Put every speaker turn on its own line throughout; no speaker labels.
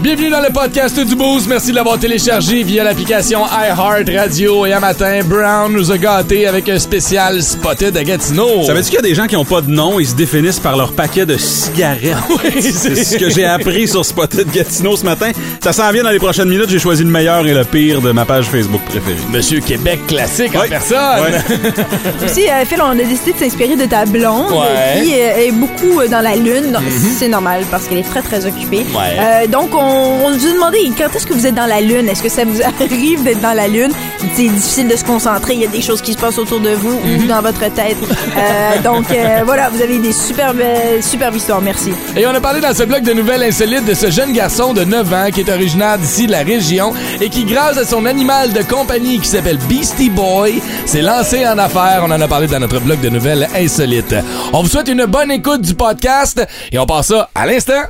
Bienvenue dans le podcast du Boost. Merci de l'avoir téléchargé via l'application iHeart Radio. Et un matin, Brown nous a gâtés avec un spécial Spotted à Gatineau.
Savais-tu qu'il y a des gens qui ont pas de nom, ils se définissent par leur paquet de cigarettes?
Oui,
c'est ce que j'ai appris sur Spotted Gatineau ce matin. Ça s'en vient dans les prochaines minutes. J'ai choisi le meilleur et le pire de ma page Facebook préférée.
Monsieur Québec classique en personne.
Ouais.
Aussi, euh, Phil, on a décidé de s'inspirer de ta blonde,
Ouais.
qui euh, est beaucoup euh, dans la lune. Donc, C'est normal parce qu'elle est très, très occupée.
Ouais.
Euh, donc, on, on nous a demandé quand est-ce que vous êtes dans la lune? Est-ce que ça vous arrive d'être dans la lune? C'est difficile de se concentrer. Il y a des choses qui se passent autour de vous ou dans votre tête. Euh, donc, euh, voilà, vous avez des superbes, superbes histoires. Merci.
Et on a parlé dans ce bloc de nouvelles insolites de ce jeune garçon de 9 ans qui est originaire d'ici de la région et qui, grâce à son animal de compagnie qui s'appelle Beastie Boy, s'est lancé en affaires. On en a parlé dans notre bloc de nouvelles insolites. On vous souhaite une bonne écoute du podcast et on passe ça à l'instant.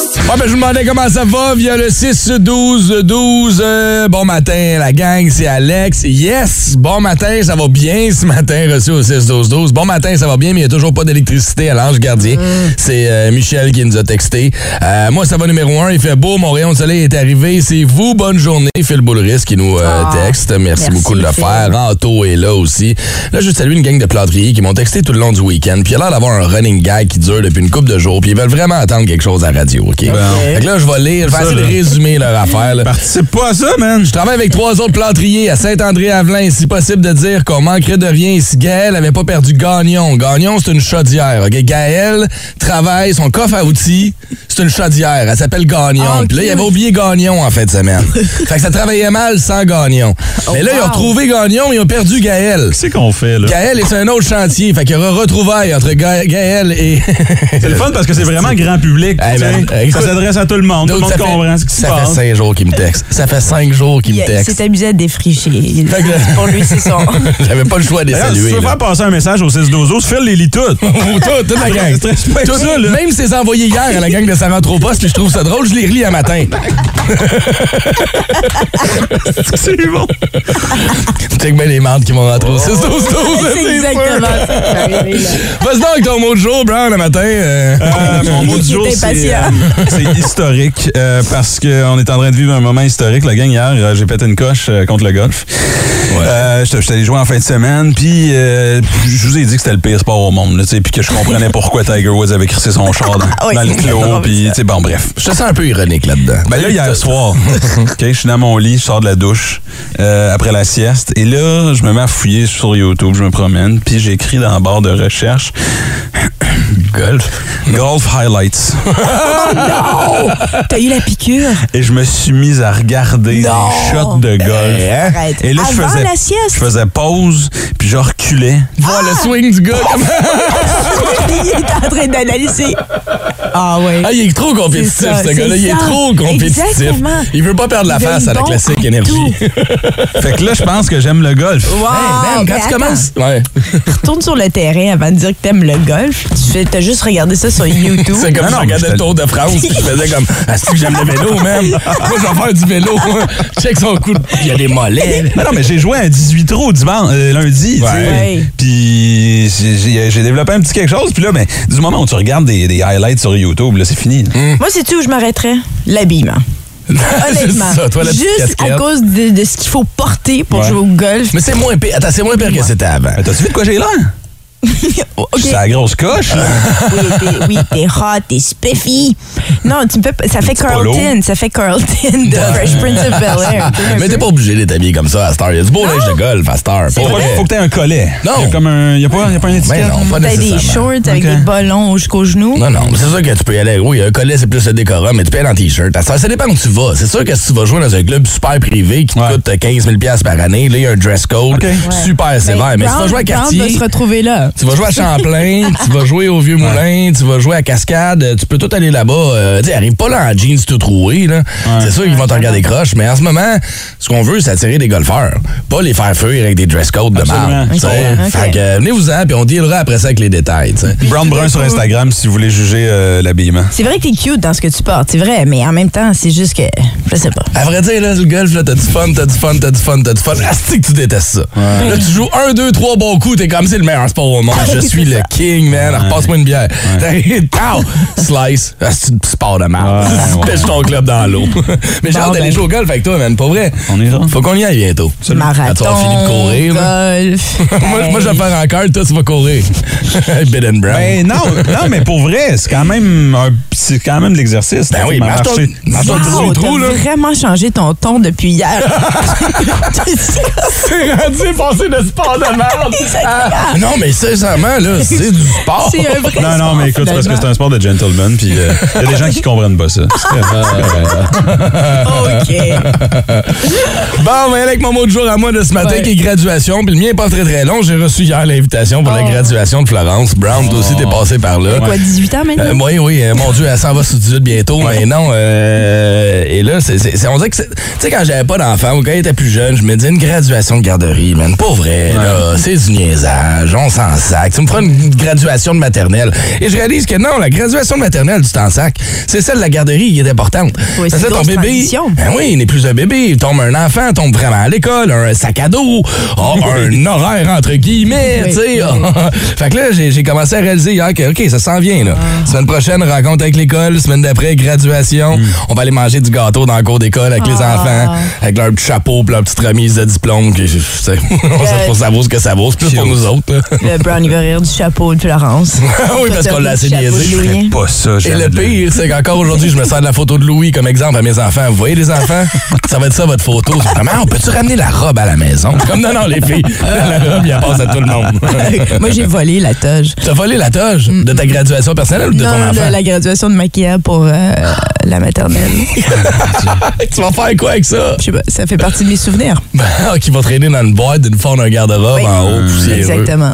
Ouais, ben, je vous demandais comment ça va via le 6-12-12. Euh, bon matin, la gang, c'est Alex. Yes! Bon matin, ça va bien ce matin, reçu au 6-12-12. Bon matin, ça va bien, mais il n'y a toujours pas d'électricité à l'Ange Gardien. C'est euh, Michel qui nous a texté. Euh, moi, ça va numéro un. Il fait beau, mon rayon de soleil est arrivé. C'est vous, bonne journée. Phil Boulris qui nous
Ah,
texte. Merci,
merci,
beaucoup de le
Phil.
faire. Anto est là aussi. Là, je salue une gang de plâtriers qui m'ont texté tout le long du week-end. Puis il a l'air d'avoir un running gag qui dure depuis une couple de jours. Puis ils veulent vraiment attendre quelque chose à la radio, OK? Fait que là, je vais lire, je vais essayer de résumer leur affaire. là.
Participe pas à ça, man.
Je travaille avec trois autres plâtriers à Saint-André-Avelin. Si possible de dire qu'on manquerait de rien si Gaël avait pas perdu Gagnon. Gagnon, c'est une chaudière. OK? Gaël travaille, son coffre à outils, c'est une chaudière. Elle s'appelle Gagnon.
Ah.
Puis là, il avait oublié Gagnon en fin de semaine. fait que ça travaillait mal sans Gagnon. Mais là, ils ont retrouvé Gagnon, ils ont perdu Gaël.
Qu'est-ce qu'on fait, là?
Gaël est sur un autre chantier. Fait qu'il y aura retrouvailles entre Ga- Gaël et...
C'est le fun parce que c'est vraiment grand public.
Hey, man, écoute,
ça s'adresse à tout le monde. Tout le monde
ça
comprend ce qui se
Ça fait
passe.
cinq jours qu'il me texte. Ça fait cinq jours qu'il me
Il
texte.
s'est amusé à défricher. Pour lui, c'est son.
J'avais pas le choix de les
D'ailleurs, si
saluer.
tu veux faire passer un message au 6 12 Phil les lit toutes.
tout, toute la gang. Tout,
ça, là.
Même si c'est envoyé hier à la gang de Sarah Poste, puis je trouve ça drôle, je les relis un matin.
C'est bon.
Check bien les mardes qui m'ont rentré au 6 12 12
C'est exactement ça qui est arrivé, là.
Vas-y donc avec ton mot de jour, Brown, le matin. euh.
Euh, mon mot du
Il
jour,
est
c'est euh, c'est historique euh, parce qu'on est en train de vivre un moment historique. La gang, hier, euh, j'ai pété une coche euh, contre le golf. J'étais j'étais allé jouer en fin de semaine, puis euh, je vous ai dit que c'était le pire sport au monde, puis que je comprenais pourquoi Tiger Woods avait crissé son char dans,
Oui.
dans le clos, puis tu sais, bon, bref.
Je te sens un peu ironique là-dedans.
Ben là, hier soir, OK, je suis dans mon lit, je sors de la douche euh, après la sieste, et là, je me mets à fouiller sur YouTube, je me promène, puis j'écris dans la barre de recherche golf, golf highlights.
T'as eu la piqûre?
Et je me suis mis à regarder
Non.
des shots de golf.
Arrête.
Et là, je
Avant
faisais,
la sieste?
je faisais pause, puis je reculais.
Voir le swing du gars. comme-
il est en train d'analyser. Ah ouais.
Ah, il est trop compétitif,
ça,
ce gars-là. Il est trop compétitif.
Exactement.
Il veut pas perdre la
Il
face à la
bon
classique énergie.
Fait que là, je pense que j'aime le golf.
Wow,
Hey, man,
mais
quand tu
attends.
commences. Ouais.
Retourne sur le terrain avant de dire que t'aimes le golf. Tu fais, t'as juste regardé ça sur YouTube.
C'est comme
Non,
si je
non,
regardais
mais
le Tour de France puis je faisais comme Ah, c'est que j'aime le vélo, man. Moi, je vais faire du vélo. Check son coup. de- Il y a des mollets.
Mais non, mais j'ai joué à 18 trous dimanche, euh, lundi, tu sais. Puis j'ai- développé un petit quelque chose. Puis là, ben, du moment où tu regardes des, des highlights sur YouTube, là, c'est fini.
Moi, c'est-tu où je m'arrêterais? L'habillement. Honnêtement.
C'est ça, toi,
Juste à cause de, de ce qu'il faut porter pour
Ouais.
jouer au golf.
Mais c'est moins pire. Attends, c'est moins pire que c'était avant.
Mais T'as-tu vu de quoi j'ai l'air?
OK.
C'est la grosse coche, là.
Oui, t'es, oui, t'es hot, t'es spiffy. Non, tu me fais, pas- ça fait. Carlton, ça fait Carlton de Fresh Prince of Bel-Air.
Mais t'es pas obligé d'être habillé comme ça à Star. Il y a du beau linge de golf à Star.
Faut, faut que t'aies un collet.
Non.
Il y a comme un. Il y a pas, il y a pas un étiquette?
Ben non, pas
T'as des
nécessairement.
shorts avec des ballons jusqu'aux genoux?
Non, non, mais c'est sûr que tu peux y aller. Oui, un collet, c'est plus le décorum, mais tu peux aller en t-shirt. Ça, ça dépend où tu vas. C'est sûr que si tu vas jouer dans un club super privé qui te
Ouais.
coûte 15 000 par année, là, il y a un dress code super sévère. Mais si tu vas jouer à quartier.
va se retrouver là.
Tu vas jouer à Champlain, tu vas jouer au Vieux-Moulin, tu vas jouer à Cascade, tu peux tout aller là-bas. Euh, tu arrive pas là en jeans tout troué, là. C'est sûr qu'ils vont te regarder croche, mais en ce moment, ce qu'on veut, c'est attirer des golfeurs. Pas les faire feu avec des dress codes de marde. Fait que venez-vous-en, puis on dealera après ça avec les détails.
Brown Brun sur Instagram si vous voulez juger euh, l'habillement.
C'est vrai que t'es cute dans ce que tu portes, c'est vrai, mais en même temps, c'est juste que. Je sais pas.
À vrai dire, là, le golf, là, t'as du fun, t'as du fun, t'as du fun, t'as du fun. Asti que tu détestes ça. Là, tu joues un, deux, trois bons coups, t'es comme c'est le meilleur sport au monde. Je suis le king, man. Repasse-moi une bière. Pow! Slice. Asti de sport de merde.
Ouais, ouais.
Pêche ton club dans l'eau. Mais j'ai hâte d'aller
ben.
jouer au golf avec toi, man. Pas vrai.
On ira.
Faut qu'on y aille bientôt. Quand tu
Marathon,
vas finir de courir, là.
golf.
moi, moi, je vais faire encore, toi, tu vas courir. Bid and Brown.
Ben non, non, mais pour vrai, c'est quand même un- c'est quand même de l'exercice.
Ben oui,
M'a
marche-toi
marché.
marche-toi le trou, là.
vraiment changé ton ton depuis hier.
C'est rendu passé de sport de merde. Ah, non, mais sincèrement, là, c'est du sport.
c'est un vrai
Non, non, mais écoute, c'est parce que c'est un sport de gentleman, puis euh, il y a des gens qui comprennent pas ça.
OK.
Bon, on va y aller avec mon mot de jour à moi de ce matin,
Ouais.
qui est graduation. Puis le mien n'est pas très très long. J'ai reçu hier l'invitation pour la
Oh.
graduation de Florence. Brown, toi aussi, t'es passé par là.
Quoi, 18 ans maintenant?
Euh, oui, oui, euh, mon Dieu, elle s'en va sur 18 bientôt, mais non. euh, et là, c'est, on dirait que c'est. Tu sais, quand j'avais pas d'enfant ou quand j'étais plus jeune, je me disais une graduation de garderie, man. Pas vrai, là. C'est du niaisage, on s'en sac. Tu me feras une graduation de maternelle. Et je réalise que non, la graduation de maternelle, tu t'en sac. C'est celle de la garderie qui est importante.
Oui, c'est
Parce que ton bébé. Ben oui, il n'est plus un bébé. Il tombe un enfant, tombe vraiment à l'école, un sac à dos, oh, un horaire entre guillemets,
Oui,
tu sais.
oui.
fait que là, j'ai commencé à réaliser hier que, OK, ça s'en vient, là. Semaine prochaine, rencontre avec l'école. Semaine d'après, graduation. On va aller manger du gâteau dans le cours d'école avec les
Ah.
enfants, avec leur petit chapeau puis leur petite remise de diplôme. Que, je- je sais, on sait pas ça vaut ce que ça vaut. C'est plus pour nous autres, là.
Le Brown, il va rire du chapeau de Florence.
oui, parce qu'on l'a assez niaisé.
Louis.
Pas ça,
Et le pire, c'est qu'encore aujourd'hui, je me sers de la photo de Louis comme exemple à mes enfants. Vous voyez les enfants? Ça va être ça votre photo. On peut-tu ramener la robe à la maison? Comme non, non, les filles. La robe, il passe à tout le monde.
Moi, j'ai volé la toge.
T'as volé la toge de ta graduation personnelle ou de ton
Non,
enfant?
de la graduation de Maquia pour euh, la maternelle.
tu vas faire quoi avec ça?
Je sais pas, ça fait partie de mes souvenirs.
Ah, qui va traîner dans une boîte d'une forme d'un garde-robe
Oui.
en haut, poussiéreux.
Exactement.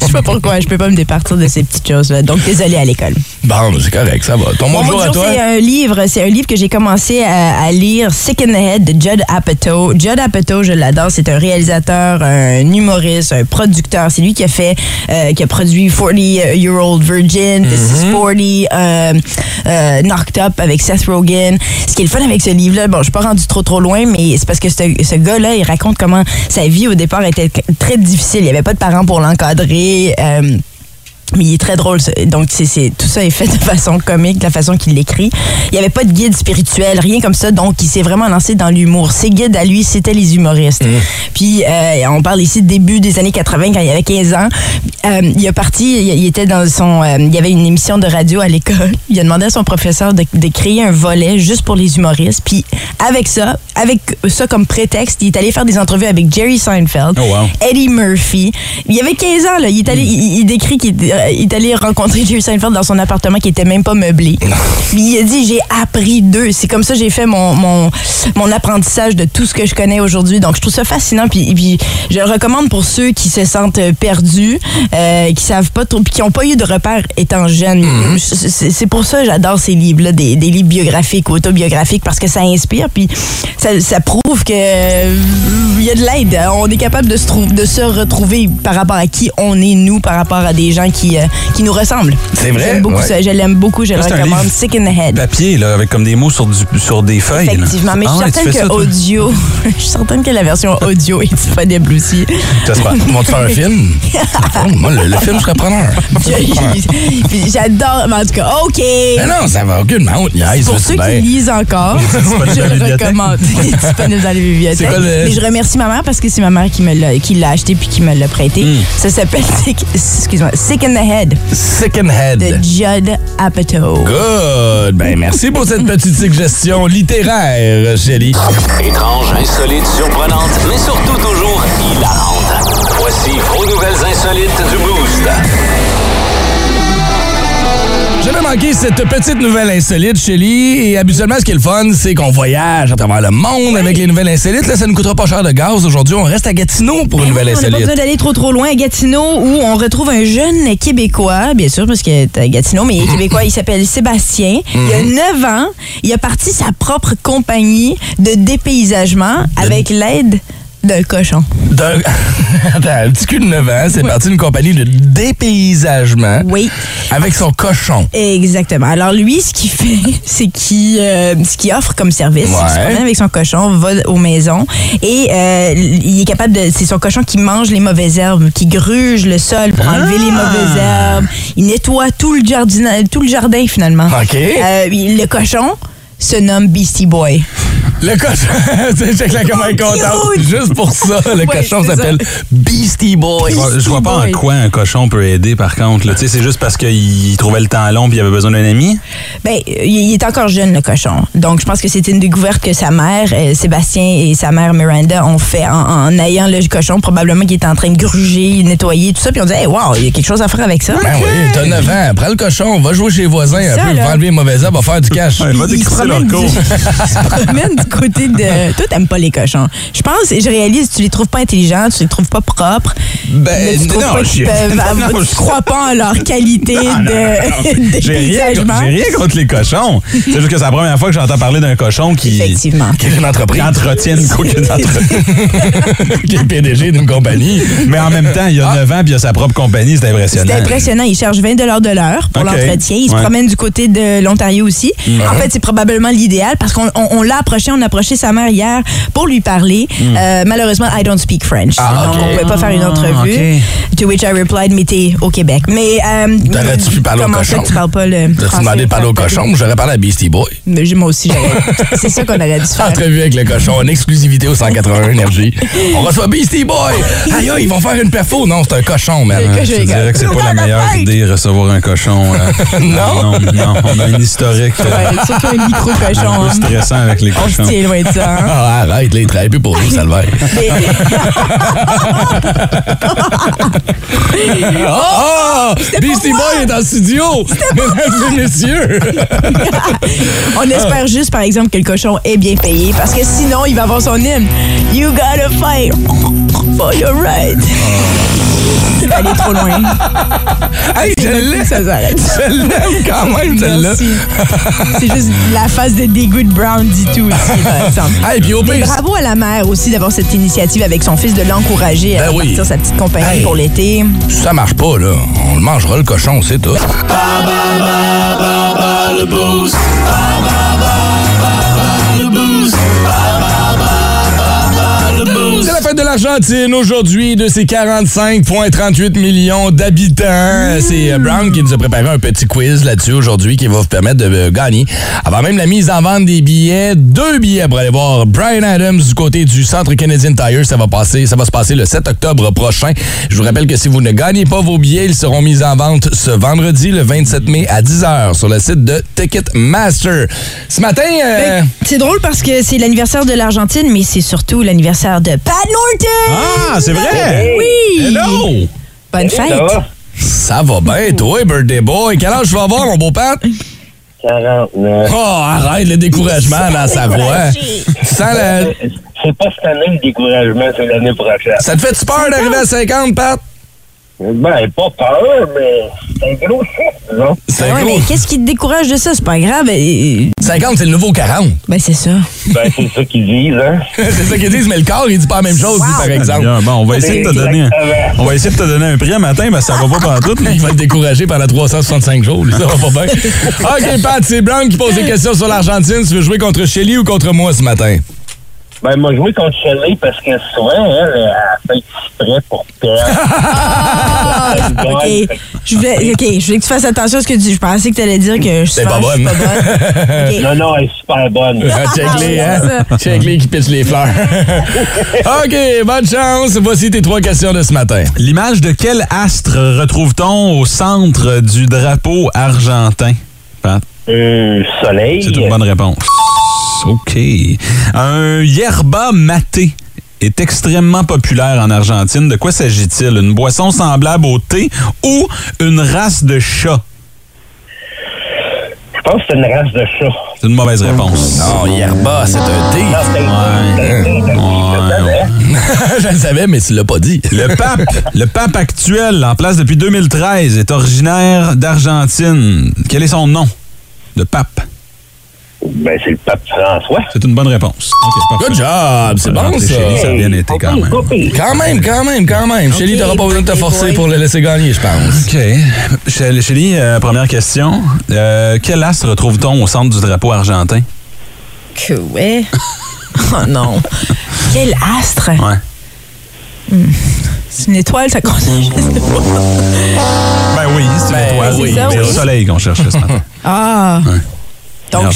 Je sais pas pourquoi, je peux pas me départir de ces petites choses-là. Donc, désolé à l'école.
Bon, c'est correct, ça va. Ton
mot
à
jour,
toi?
c'est un livre. C'est un livre que j'ai commencé à, à lire, Sick in the Head de Judd Apatow. Judd Apatow, je l'adore. C'est un réalisateur, un humoriste, un producteur. C'est lui qui a fait, euh, qui a produit 40 Year Old Virgin, This
Mm-hmm.
is 40, euh, euh, Knocked Up avec Seth Rogen. Ce qui est le fun avec ce livre-là, bon, je suis pas rendu trop trop loin, mais c'est parce que ce, ce gars-là, il raconte comment sa vie au départ était très difficile. Il n'y avait pas de parents pour l'encadrer. euh, mais il est très drôle. Donc, c'est, tout ça est fait de façon comique, de la façon qu'il l'écrit. Il n'y avait pas de guide spirituel, rien comme ça. Donc, il s'est vraiment lancé dans l'humour. Ses guides à lui, c'était les humoristes. Puis, euh, on parle ici de début des années 80, quand il avait 15 ans. Euh, il est parti, il, il était dans son... euh, il y avait une émission de radio à l'école. Il a demandé à son professeur de, de créer un volet juste pour les humoristes. Puis, avec ça, avec ça comme prétexte, il est allé faire des entrevues avec Jerry Seinfeld,
Oh, wow.
Eddie Murphy. Il avait 15 ans, là. Il est allé, il, il décrit qu'il est, euh, il est allé rencontrer Jerry Seinfeld dans son appartement qui était même pas meublé. Puis il a dit, j'ai appris d'eux. C'est comme ça que j'ai fait mon, mon, mon apprentissage de tout ce que je connais aujourd'hui. Donc, je trouve ça fascinant. Puis, puis je le recommande pour ceux qui se sentent euh, perdus, euh, qui savent pas trop, puis qui n'ont pas eu de repères étant jeunes. C'est c'est pour ça que j'adore ces livres-là, des, des livres biographiques ou autobiographiques, parce que ça inspire. Puis ça, ça prouve que euh, il y a de l'aide. On est capable de se, de se retrouver par rapport à qui on est, nous, par rapport à des gens qui, euh, qui nous ressemblent.
C'est vrai?
J'aime beaucoup
Ouais.
ça. Je l'aime beaucoup. Je le recommande. Sick in the Head.
Papier, là, avec comme des mots sur, du, sur des feuilles. là.
Effectivement, mais je
Ah
suis
tu
certaine que
ça,
audio, je suis certaine que la version audio est disponible aussi.
J'espère.
Ils vont te faire un film? Oh, moi, le, le film, je serais preneur.
J'adore, mais en tout cas, OK.
Mais non, ça va aucunement.
Pour ceux qui lisent encore, je le recommande. Disponible dans les bibliothèques. Mais je remercie ma mère parce que c'est ma mère qui l'a, acheté puis qui me l'a prêté.
Hmm.
Ça s'appelle Sick in the Head
Second Head.
de Judd Apatow.
Good. Ben, merci pour cette petite suggestion littéraire, Shelly.
Étrange, insolite, surprenante, mais surtout toujours hilarante. Voici vos nouvelles insolites du Boost.
Je vais manquer cette petite nouvelle insolite, Shelly. Et habituellement, ce qui est le fun, c'est qu'on voyage à travers le monde avec les nouvelles insolites. Là, ça ne coûtera pas cher de gaz. Aujourd'hui, on reste à Gatineau pour une nouvelle
On n'a pas
insolite.
besoin d'aller trop trop loin à Gatineau où on retrouve un jeune Québécois, bien sûr, parce qu'il est à Gatineau, mais il est Québécois, il s'appelle Sébastien. Il a 9 ans. Il a parti sa propre compagnie de dépaysagement avec l'aide d'un cochon.
D'un- Attends, un petit cul de 9 ans, c'est parti d'une compagnie de dépaysagement
Oui.
avec son cochon.
Exactement. Alors lui, ce qu'il fait, c'est qu'il euh, ce qu'il offre comme service, c'est qu'il se
Ouais.
avec son cochon, va aux maisons et euh, il est capable de c'est son cochon qui mange les mauvaises herbes, qui gruge le sol pour enlever les mauvaises herbes. Il nettoie tout le jardin tout le jardin finalement.
OK.
Euh, le cochon se nomme Beastie Boy.
Le cochon, c'est check la comment elle est contente.
Cute.
Juste pour ça, le
Ouais,
cochon s'appelle Beastie Boy.
Je vois- Je vois pas en quoi un cochon peut aider, par contre. là. Tu sais, c'est juste parce qu'il trouvait le temps long puis il avait besoin d'un ami?
Ben, il est encore jeune, le cochon. Donc, je pense que c'était une découverte que sa mère, euh, Sébastien et sa mère Miranda ont fait en, en ayant le cochon. Probablement qu'il était en train de gruger, nettoyer, tout ça. Puis on dit, hey, wow, il y a quelque chose à faire avec ça.
Ben oui, t'as 9 ans. Prends le cochon, va jouer chez les voisins un
Ça,
peu,
là.
va enlever les mauvaises herbes, va faire du cash.
Ouais, va
Il se
décrisser leur cours.
il se promène du côté de. Toi, t'aimes pas les cochons. Je pense, et je réalise, tu les trouves pas intelligents, tu les trouves pas propres.
Ben,
mais tu trouves
non,
pas
je-
peuvent
non,
avoir-
je-
crois pas en leur qualité de,
J'ai rien,
dépaysagement.
j'ai rien contre les cochons. C'est juste que c'est la première fois que j'entends parler d'un cochon qui,
Effectivement.
Quelle une entreprise
qui entretient une co- qui entretient-
qui est PDG d'une compagnie.
Mais en même temps, il y a 9 ans puis il a sa propre compagnie. C'est impressionnant.
C'est impressionnant. Il charge 20 de l'heure pour l'entretien. Il se
Ouais.
promène du côté de l'Ontario aussi. En fait, c'est probablement l'idéal parce qu'on on- on l'a approché. On a approché sa mère hier pour lui parler. Euh, malheureusement, I don't speak French.
Ah,
on pouvait pas faire une entrevue.
OK.
To which I replied, mais t'es au Québec. Mais, euh,
T'aurais-tu pu parler au
comment
cochon?
que tu parles pas le
T'as-tu demandé de parler au cochon? J'aurais parlé à Beastie Boy.
Mais Moi aussi, j'aurais. c'est ça qu'on aurait dû faire.
Entrevue avec le cochon, en exclusivité au 181 Énergie. On reçoit Beastie Boy. Aïe, ils vont faire une perfo. Non, c'est un cochon, man.
Un
Je te dirais que c'est pas la meilleure idée recevoir un cochon. euh.
Non?
non, non, on a un historique
Ouais, surtout un micro-cochon.
un peu
hein.
stressant avec les
On
cochons.
Loin de ça. hein?
Ah, arrête, là, il travaille plus pour nous, Salvaire. Oh! Beastie Boy est en studio! Mesdames et messieurs!
On espère juste, par exemple, que le cochon est bien payé parce que sinon, il va avoir son hymne. You gotta fight for your right. C'est allé trop loin.
Hey, je l'aime!
Ça s'arrête.
Je l'aime quand même, celle-là.
C'est juste la phase de dégoût de Brown dit tout aussi, par exemple.
Hey, puis au pire,
bravo à la mère aussi d'avoir cette initiative avec son fils, de l'encourager à
Ben oui.
partir sa petite compagnie
Hey.
pour l'été.
ça marche pas, là, on le mangera, le cochon, c'est tout. La fête de l'Argentine aujourd'hui de ses 45,38 millions d'habitants. C'est euh, Brown qui nous a préparé un petit quiz là-dessus aujourd'hui qui va vous permettre de euh, gagner. Avant même la mise en vente des billets, deux billets pour aller voir Brian Adams du côté du Centre Canadian Tire. Ça va passer, ça va se passer le 7 octobre prochain. Je vous rappelle que si vous ne gagnez pas vos billets, ils seront mis en vente ce vendredi, le 27 mai à 10h sur le site de Ticketmaster. Ce matin, euh,
C'est drôle parce que c'est l'anniversaire de l'Argentine, mais c'est surtout l'anniversaire de Pat
Ah, c'est vrai?
Oui!
Hello!
Bonne fête!
ça va bien, toi, birthday boy? Quel âge tu vas avoir, mon beau Pat?
49.
Oh, arrête le découragement dans sa voix. Tu sens la-
C'est pas cette année le découragement, c'est l'année prochaine.
Ça te fait-tu peur d'arriver à 50, Pat?
Ben, pas peur, mais c'est un gros chiffre, non?
C'est
Ouais,
gros.
mais qu'est-ce qui te décourage de ça? C'est pas grave. euh,
50, c'est le nouveau 40.
Ben, c'est ça.
Ben, c'est ça qu'ils disent, hein?
c'est ça qu'ils disent, mais le corps, il dit pas la même chose, lui, par exemple.
Bien, bon, on va essayer de te donner un, on va essayer de te donner un prix un matin, mais ça va pas partout.
Il va te décourager pendant 365 jours, lui, ça va pas bien. OK, Pat, c'est Brown qui pose des questions sur l'Argentine. Tu veux jouer contre Shelly ou contre moi ce matin?
Ben, moi, joué contre Shelley parce que souvent, elle, elle a fait exprès pour perdre.
OK. Je voulais, OK, je voulais que tu fasses attention à ce que tu dis. Je pensais que tu allais dire que je suis
C'est pas bonne.
pas bonne. OK.
Non, non, elle est super bonne.
Ah, Check-les, hein? Check-les qui pitchent les fleurs. OK, bonne chance. Voici tes trois questions de ce matin.
L'image de quel astre retrouve-t-on au centre du drapeau argentin? Pat?
Euh, soleil.
C'est une bonne réponse. OK. Un yerba maté est extrêmement populaire en Argentine. De quoi s'agit-il? Une boisson semblable au thé ou une race de chat?
pense que c'est une race de chat.
C'est une mauvaise réponse.
Non, Yerba, c'est un
Ouais.
c'est-
Je le savais, mais tu l'as pas dit.
Le pape, le pape actuel, en place depuis 2013, est originaire d'Argentine. Quel est son nom? Le pape?
Ben, c'est le pape François.
C'est une bonne réponse.
Good job, c'est bon ça.
lui, ça a bien été quand même.
Quand même, quand même, quand même. Shelly, t'auras pas besoin de te forcer pour le laisser gagner, je pense.
OK. Chélie, Chélie, euh, première question. Euh, quel astre retrouve-t-on au centre du drapeau argentin?
Que ouais. Oh non. Quel astre?
Ouais.
C'est une étoile, ça compte.
Ben oui, c'est
Ben
une étoile.
oui, c'est oui.
le soleil qu'on cherchait ce matin.
Ah. Donc,
Non,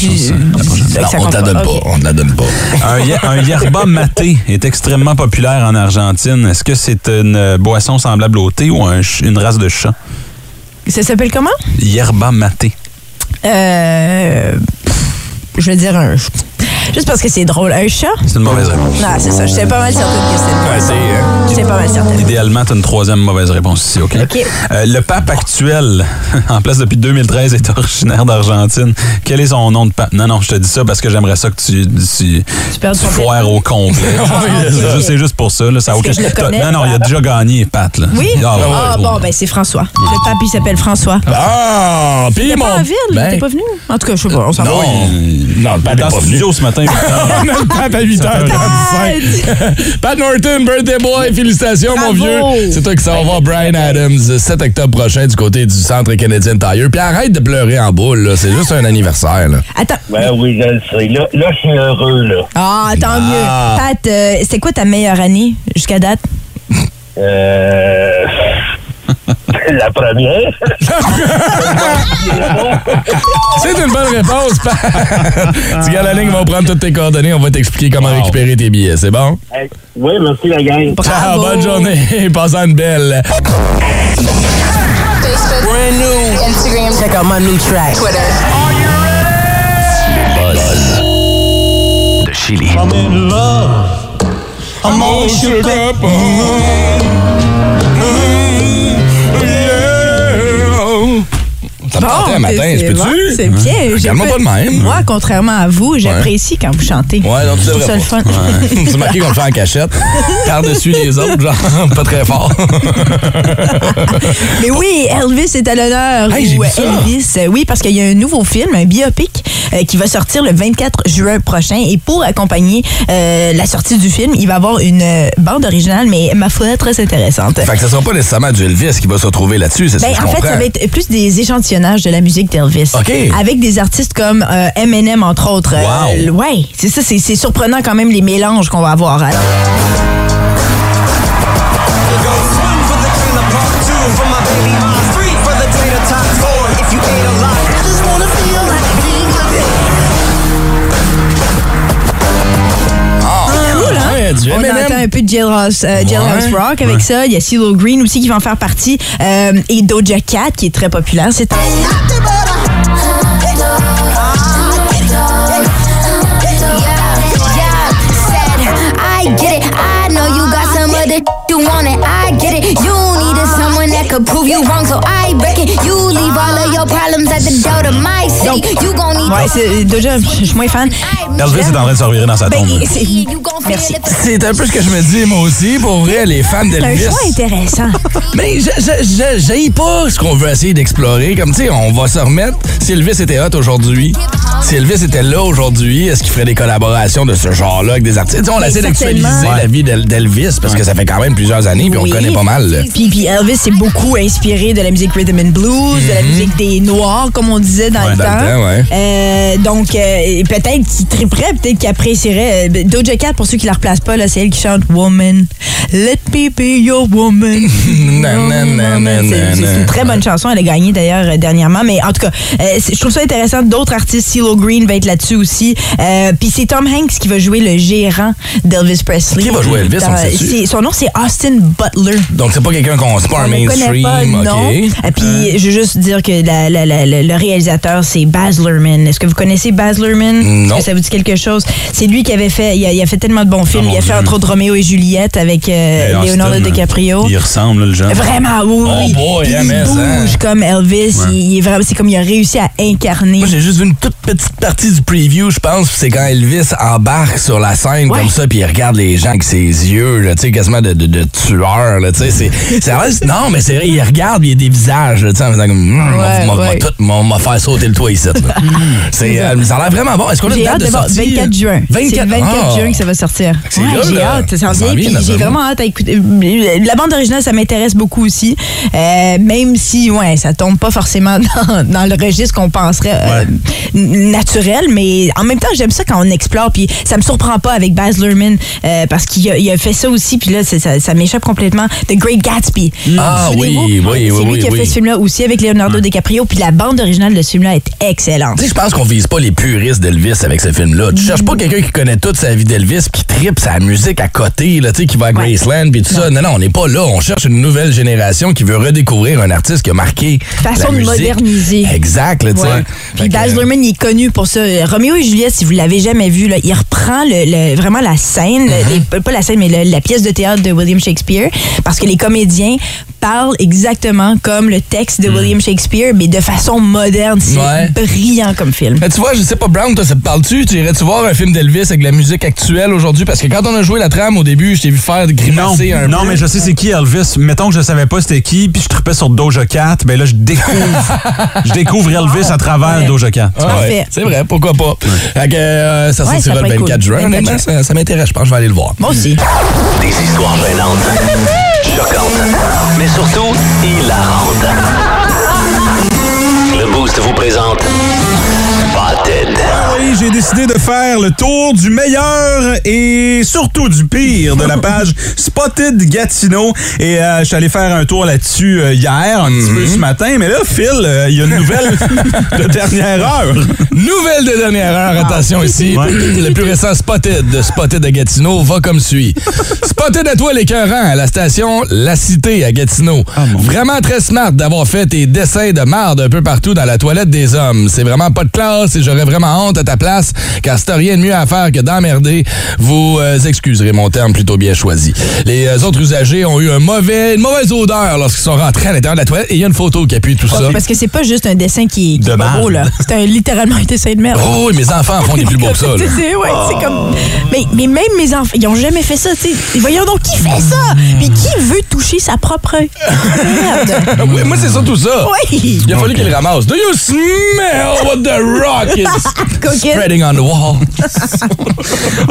on donne
Ok.
pas, on t'en donne pas.
Un, ye- un yerba maté est extrêmement populaire en Argentine. Est-ce que c'est une euh, boisson semblable au thé ou un une race de chat?
Ça s'appelle comment?
Yerba maté.
Euh, je vais dire un. Juste parce que c'est drôle. Un chat?
C'est une mauvaise réponse.
Non, c'est ça. J'étais pas mal certaine que c'était une
Ouais, c'est. euh,
J'étais pas mal certaine.
Idéalement, tu as une troisième mauvaise réponse ici, OK?
OK.
Euh, le pape actuel, en place depuis 2013, est originaire d'Argentine. Quel est son nom de pape? Non, non, je te dis ça parce que j'aimerais ça que tu, tu,
Tu
tu foires au complet.
ok.
C'est juste- pour ça. Là, ça a
Est-ce que
aucun-
je le
T'as-
connais?
Non, non, il a déjà gagné, Pat. Là.
Oui?
Ah, ouais,
Ah,
ouais,
bon,
ouais.
ben c'est François. Le pape, il s'appelle François.
Ah, puis
T'es
mon.
pas en ville?
Ben,
T'es pas venu? En tout cas, je sais pas. On s'en va.
Non, non, le pape est pas venu.
studio ce matin.
On a le pape à 8h45. Pat Norton, birthday boy, félicitations, mon vieux. C'est toi qui s'en va voir Brian Adams 7 octobre prochain du côté du centre canadien Tire. Puis arrête de pleurer en boule, là. C'est juste un anniversaire, là.
Attends.
Ben oui, je le sais. Là, là je suis heureux, là.
Ah, tant
Ah.
mieux. Pat, euh, c'était quoi ta meilleure année jusqu'à date?
Euh... La première.
C'est une bonne réponse, Pat. tu gardes la ligne, on va prendre toutes tes coordonnées, on va t'expliquer comment
Wow.
récupérer tes billets, c'est bon?
Hey, oui, merci la gang.
Ciao, bonne journée, passez une belle.
Brand new. Instagram. Check out my new track. Twitter.
De Chili.
Ça me tentait un matin,
c'est-
je
c'est bon,
peux-tu?
C'est bien. J'ai
Calme-moi pas de même.
Moi, contrairement à vous, j'apprécie quand vous chantez.
Ouais, non, tu devrais
le
pas.
fun.
C'est marqué qu'on le fait en cachette. Par-dessus les autres, genre, pas très fort.
Mais oui, Elvis est à l'honneur.
Hey,
Ou. Elvis, oui, parce qu'il y a un nouveau film, un biopic, qui va sortir le 24 juin prochain. Et pour accompagner euh, la sortie du film, il va avoir une euh, bande originale, mais ma foi, très intéressante.
Fait que ce sera pas nécessairement du Elvis qui va se retrouver là-dessus, c'est ce
Ben,
je
en fait,
comprends.
ça va être plus des échantillonnages de la musique d'Elvis.
OK.
Avec des artistes comme euh, Eminem, entre autres. Euh,
Wow.
ouais, c'est ça, c'est surprenant quand même les mélanges qu'on va avoir. hein.
Ouais, du
On
M&M.
entend un peu de Jailhouse, euh, Jailhouse
Ouais.
Rock avec ça. Il y a CeeLo Green aussi qui va en faire partie. Euh, et Doja Cat qui est très populaire. C'est
I get it. I know you got some other you want it. I get it. You needed someone that could prove you wrong, so I break it. You leave all of your problems at the door to my city. You gon' need
Ouais, c'est Doja, je suis moins fan.
Elvis est en train de se revirer dans sa
Ben,
tombe.
c'est- Merci.
C'est un peu ce que je me dis, moi aussi. Pour vrai, les fans
C'est un
d'Elvis.
choix intéressant.
Mais je- je- je- j'haïs pas ce qu'on veut essayer d'explorer. Comme, tu sais, on va se remettre. Si Elvis était hot aujourd'hui, si Elvis était là aujourd'hui, est-ce qu'il ferait des collaborations de ce genre-là avec des artistes? Tu sais, on
Ben,
essaie d'actualiser
certainement.
la vie d'El- d'Elvis parce que ça fait quand même plusieurs années puis on
Oui.
connaît pas mal.
Puis, puis Elvis est beaucoup inspiré de la musique rhythm and blues, de la musique des Noirs, comme on disait dans
Mhm. Ouais,
le
dans
temps.
le temps, ouais.
Euh, donc, euh, peut-être qu'il triperait, peut-être qu'il apprécierait. Euh, Doja Cat, pour ceux qui la replacent pas, c'est elle qui chante Woman. Let me be your woman. C'est- une très bonne chanson. Elle a gagné d'ailleurs euh, dernièrement. Mais en tout cas, je trouve ça intéressant. D'autres artistes, CeeLo Green va être là-dessus aussi. Puis c'est Tom Hanks qui va jouer le gérant d'Elvis Presley.
Qui va jouer Elvis, on
Dans- c'est- Son nom, c'est Austin Butler.
Donc, c'est pas quelqu'un qu'on. C'est pas
non. Et puis, je veux juste dire que la- la- la- la- le réalisateur, c'est Baz Luhrmann. Est-ce que vous connaissez Baz Luhrmann?
Non.
Est-ce que ça vous dit quelque chose? C'est lui qui avait fait, il a, il a fait tellement de bons films.
mon
il a fait entre autres Roméo et Juliette avec euh,
Et
Leonardo DiCaprio.
Il ressemble, le genre.
Vraiment, oui,
Oh
oui.
boy, hein,
il
mais
bouge comme Elvis.
Ouais.
Il, il est vraiment, c'est comme il a réussi à incarner.
Moi, j'ai juste vu une toute petite partie du preview, je pense. C'est quand Elvis embarque sur la scène
Ouais.
comme ça, puis il regarde les gens avec ses yeux, là, tu sais, quasiment de, de, de tueur, là, c'est- Non, mais c'est vrai, il regarde, il y a des visages, tu sais, en faisant comme, Hum, on va- tout- faire sauter le toit ici. C'est, euh, ça a l'air vraiment bon. Est-ce qu'on a une date de sortie?
24 juin. C'est le 24
Ah.
juin que ça va sortir. J'ai hâte. Ça j'ai vraiment hâte à écouter. La bande originale, ça m'intéresse beaucoup aussi. Euh, même si, ouais, ça tombe pas forcément dans, le registre qu'on penserait euh, naturel. Mais en même temps, j'aime ça quand on explore. Puis ça me surprend pas avec Baz Luhrmann parce qu'il a, fait ça aussi. Puis là, ça, m'échappe complètement. The Great Gatsby.
Ah
Souvenez-vous?
oui, oui,
C'est lui
oui,
qui a fait ce film-là aussi avec Leonardo DiCaprio. Puis la bande originale de ce film-là est excellente.
Tu sais, je pense qu'on vise pas les puristes d'Elvis avec ce film-là. Tu cherches pas quelqu'un qui connaît toute sa vie d'Elvis, qui tripe sa musique à côté, là, tu sais, qui va à Graceland, puis tout ça. Non, non, on n'est pas là. On cherche une nouvelle génération qui veut redécouvrir un artiste qui a marqué
Façon
la
de
musique.
moderniser.
Exact, tu sais.
Puis Baz
euh,
Luhrmann, il est connu pour ça. Roméo et Juliette, si vous l'avez jamais vu, là, il reprend le, le- vraiment la scène,
Mm-hmm.
les- pas la scène, mais le- la pièce de théâtre de William Shakespeare, parce que les comédiens parlent exactement comme le texte de William Shakespeare, mais de façon moderne. C'est.
Ouais.
brillant comme film.
Mais tu vois, je sais pas, Brown, toi, ça te parle-tu? Tu irais-tu voir un film d'Elvis avec la musique actuelle aujourd'hui? Parce que quand on a joué la trame au début, je t'ai vu faire
Non,
grimacer un
non
peu.
mais je sais c'est qui Elvis. Mettons que je savais pas c'était qui, puis je tripais sur Doja Cat, ben là je découvre, je découvre Elvis à travers
Ouais.
Doja Cat.
Ah ouais, c'est vrai, pourquoi pas. Fait que, euh, ça sortira le
pourrait être
24
cool.
juin.
24
Honnêtement,
juin.
ça, ça m'intéresse. Je pense que je vais aller le voir.
Moi aussi.
Des histoires gênantes, choquantes, mais surtout hilarantes. Le Boost vous présente
j'ai décidé de faire le tour du meilleur et surtout du pire de la page Spotted Gatineau. Et euh, je suis allé faire un tour là-dessus euh, hier, un petit peu ce matin. Mais là, Phil, euh, il y a une nouvelle de dernière heure.
Nouvelle de dernière heure, attention ici.
Ouais.
Le plus récent Spotted de Spotted à Gatineau va comme suit. Spotted à toi l'écœurant à la station La Cité à Gatineau. Vraiment très smart d'avoir fait tes dessins de marde un peu partout dans la toilette des hommes. C'est vraiment pas de classe et j'aurais vraiment honte à ta place car si t'as rien de mieux à faire que d'emmerder, vous euh, excuserez mon terme plutôt bien choisi. Les euh, autres usagers ont eu un mauvais, une mauvaise odeur lorsqu'ils sont rentrés à l'intérieur de la toilette et il y a une photo qui appuie tout ça.
Parce que c'est pas juste un dessin qui, qui
De
est pas beau, là. C'est un- littéralement un dessin de merde.
Oh oui, mes enfants en font des plus beaux que ça. là.
C'est- c'est- ouais, c'est comme. Mais, mais même mes enfants, ils ont jamais fait ça, tu sais. Voyons donc, qui fait ça? Puis qui veut toucher sa propre merde?
Oui, moi, c'est surtout ça.
Oui!
Il a fallu qu'il le ramasse. Do you smell what the rock is?
Coquette.
spreading on the wall?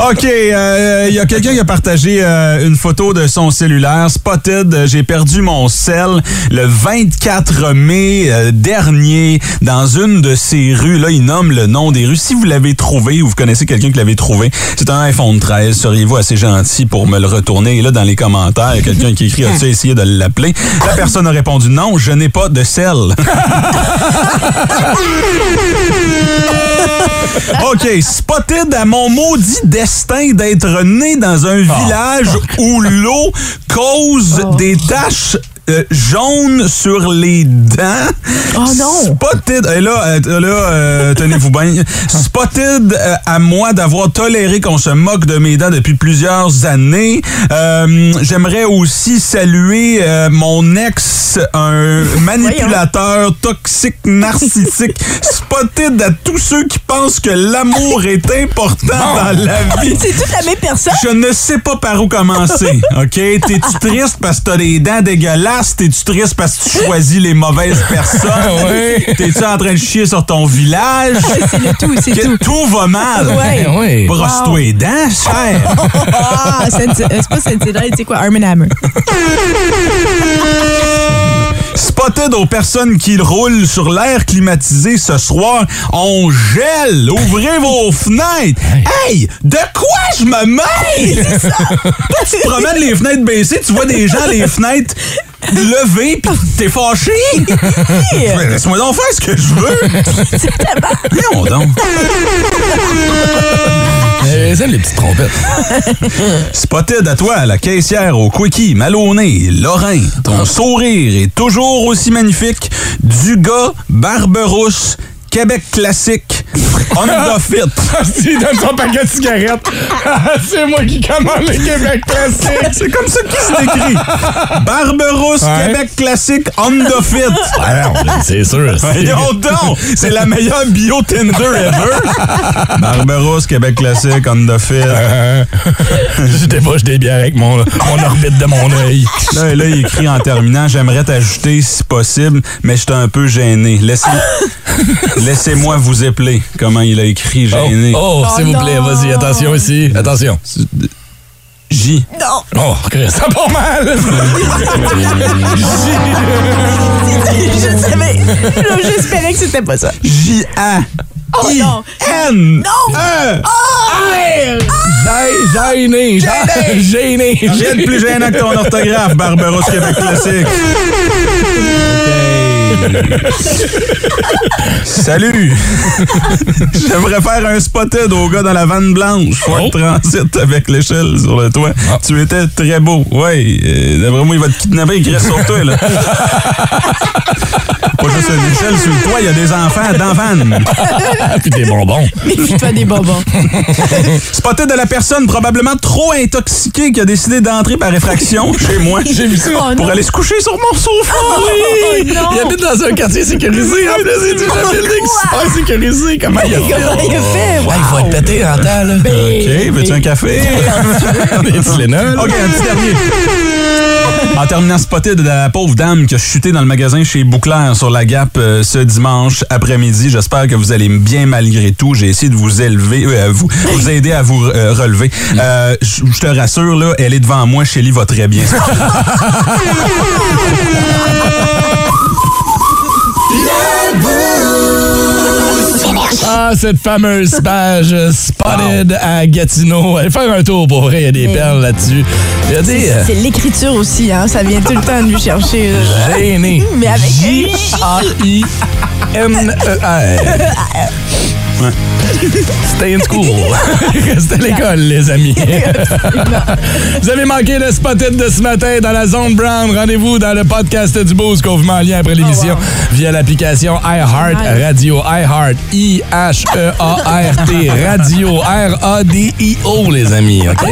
OK, euh, il y a quelqu'un qui a partagé euh, une photo de son cellulaire. Spotted, euh, j'ai perdu mon sel le 24 mai euh, dernier dans une de ces rues. Là, il nomme le nom des rues. Si vous l'avez trouvé ou vous connaissez quelqu'un qui l'avait trouvé, c'est un iPhone 13. Seriez-vous assez gentil pour me le retourner? Et là, dans les commentaires, il y a quelqu'un qui écrit As-tu essayé de l'appeler? La personne a répondu Non, je n'ai pas de sel. OK, spotted à mon maudit destin d'être né dans un village où l'eau cause des taches euh, jaunes sur les dents.
Oh non!
Spotted, et là, euh, là euh, tenez-vous bien. Spotted euh, à moi d'avoir toléré qu'on se moque de mes dents depuis plusieurs années. J'aimerais aussi saluer mon ex, un manipulateur toxique, narcissique. Spotted à tous ceux qui pensent que l'amour est important dans la vie.
C'est toute la même personne?
Je ne sais pas par où commencer, OK? T'es-tu triste parce que t'as des dents dégueulasses? T'es-tu triste parce que tu choisis les mauvaises personnes?
Oui.
T'es-tu en train de chier sur ton village?
C'est le tout, c'est
Que
tout.
tout va mal.
Ouais.
oui.
Brosse-toi les dents, cher.
Ah, euh, c'est pas Sensibility, c'est quoi? Arm Hammer.
Spotted aux personnes qui roulent sur l'air climatisé ce soir. On gèle. Ouvrez vos fenêtres. Hey, de quoi je me mêle? Toi, tu te promènes les fenêtres baissées, tu vois des gens les fenêtres levées, pis t'es fâché. Mais Laisse-moi donc faire ce que je veux. Voyons donc.
Eh essaie les petites trompettes.
Spotted à toi, la caissière au Quickie, Maloney, Lorrain. Ton sourire est toujours aussi magnifique. Du gars, Barberousse, Québec classique, Honda Fit.
Il donne son paquet de cigarettes. C'est moi qui commande le Québec classique.
C'est comme ça qu'il se décrit. Barberousse,
Ouais.
Québec classique, Honda Fit.
Ah non, c'est sûr.
C'est la meilleure bio Tinder ever! Barberousse, Québec classique, Honda Fit.
Je débauche des bières avec mon, mon orbite de mon œil.
Là, là, il écrit en terminant, j'aimerais t'ajouter si possible, mais j'étais un peu gêné. Laissez- Laissez-moi vous épeler. Comment il a écrit gêné.
Oh, s'il vous plaît, vas-y, attention ici. Attention.
J.
Oh, Chris, ça part mal.
Je savais. J'espérais que c'était pas ça.
J-A.
Oh
I.
non.
N.
Non.
E.
Gê- Gêné. Gêné. Gêné.
Rien de plus gênant que ton orthographe, Barberousse Québec classique. Salut! J'aimerais faire un spotted au gars dans la vanne blanche. Ford
Oh.
Transit avec l'échelle sur le toit. Tu étais très beau. Oui, euh, d'après moi, il va te kidnapper et reste sur toi, là. Pas juste une échelle sur le toit, il y a des enfants dans la vanne.
Ah, puis des bonbons.
Méfie-toi des bonbons.
Spotted de la personne probablement trop intoxiquée qui a décidé d'entrer par effraction chez moi.
J'ai vu ça.
Oh
Pour
non.
aller se coucher sur mon sofa.
Oui!
non.
Il habite dans un quartier sécurisé. En plus, il dit un building super sécurisé. Comment il a fait?
Comment il a fait?
Ouais, il faut être pété en temps, là.
OK, veux-tu un café?
Des Tylenol.
OK, un petit dernier. En terminant spotted de la pauvre dame qui a chuté dans le magasin chez Bouclair sur la Gap euh, ce dimanche après-midi. J'espère que vous allez bien malgré tout. J'ai essayé de vous élever, euh, vous, vous aider à vous euh, relever. Euh, Je je te rassure, là, elle est devant moi. Shelly va très bien.
Ah, cette fameuse page Spotted à Gatineau. Allez faire un tour pour vrai, il y a des
Mais-
perles là-dessus. Euh,
C'est l'écriture aussi, hein. Ça vient tout le temps de lui chercher. là.
gênés.
Mais avec-
J-A-I-N-E-R. Stay in school. Restez à l'école, les amis. vous avez manqué le spotted de ce matin dans la zone brown. Rendez-vous dans le podcast du Boost qu'on vous met en lien après l'émission via l'application iHeart Radio. iHeart. I-H-E-A-R-T. Radio. R-A-D-I-O, les amis. OK?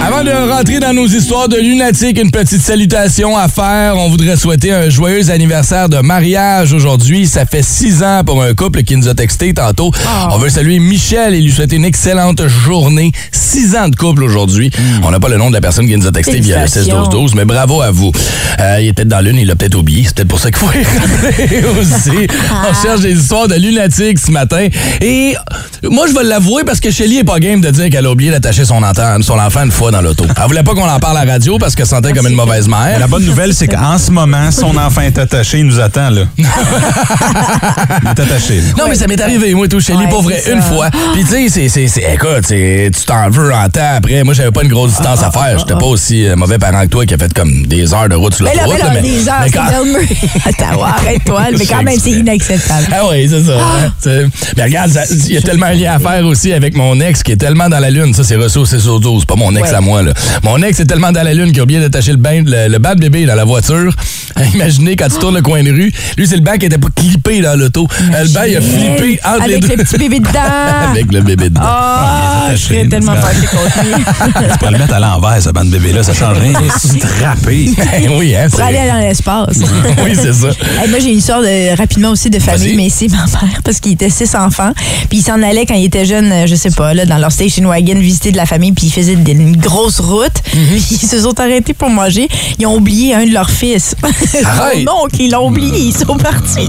Avant de rentrer dans nos histoires de lunatiques, une petite salutation à faire. On voudrait souhaiter un joyeux anniversaire de mariage aujourd'hui. Ça fait six ans pour un couple qui nous a texté tantôt. On veut saluer Michel et lui souhaiter une excellente journée. Six ans de couple aujourd'hui. On n'a pas le nom de la personne qui nous a texté via le
Félicitations.
16-12-12, mais bravo à vous. Euh, il est peut-être dans l'une, il l'a peut-être oublié. C'est peut-être pour ça qu'il faut y rappeler aussi. On cherche des histoires de lunatiques ce matin. Et moi, je vais l'avouer parce que Shelly est pas game de dire qu'elle a oublié d'attacher son, son enfant une fois dans l'auto. Elle voulait pas qu'on en parle à la radio parce qu'elle se sentait comme une mauvaise mère.
La bonne nouvelle, c'est qu'en ce moment, son enfant est attaché, il nous attend, là. il est attaché. là.
Non, mais ça m'est arrivé, moi, tout, Shelly,
Ouais,
pour vrai, une fois. Puis, tu sais, c'est- écoute, tu t'en veux en temps après. Moi, j'avais pas une grosse distance à faire. J'étais pas aussi euh, mauvais parent que toi qui a fait comme des heures de route sur
Mais
l'autoroute.
mais là,
là,
des heures,
mais
c'est. Attends, arrête-toi. Mais quand même, c'est inacceptable.
Ah oui, c'est ça. hein. Mais regarde, il y a tellement un lien à faire aussi avec mon ex qui est tellement dans la lune. Ça, c'est au 6 au 12, pas mon ex
Ouais.
À moi. Là. Mon ex est tellement dans la lune qu'il a oublié d'attacher le, bain, le, le de bébé dans la voiture. Imaginez quand tu tournes le coin de rue. Lui, c'est le banc qui était pas clippé dans l'auto. Euh, Le banc, il a flippé entre les
Avec
deux.
le petit bébé dedans.
avec le bébé dedans.
Ah, je serais tellement lui.
Tu peux le mettre à l'envers, ce bande bébé-là, ça change rien. Strappé.
Ben oui, hein,
Pour
c'est-
aller dans l'espace.
oui, c'est ça.
Hey, moi, j'ai une histoire de, rapidement aussi de famille, mais c'est ma mère, parce qu'il était six enfants. Puis ils s'en allaient quand ils étaient jeunes, euh, je sais pas, là, dans leur station wagon, visiter de la famille, puis ils faisaient des- une grosse route.
Mhm.
Puis ils se sont arrêtés pour manger. Ils ont oublié un de leurs fils.
Arrête!
Son oncle, ils l'ont oublié, ils sont partis.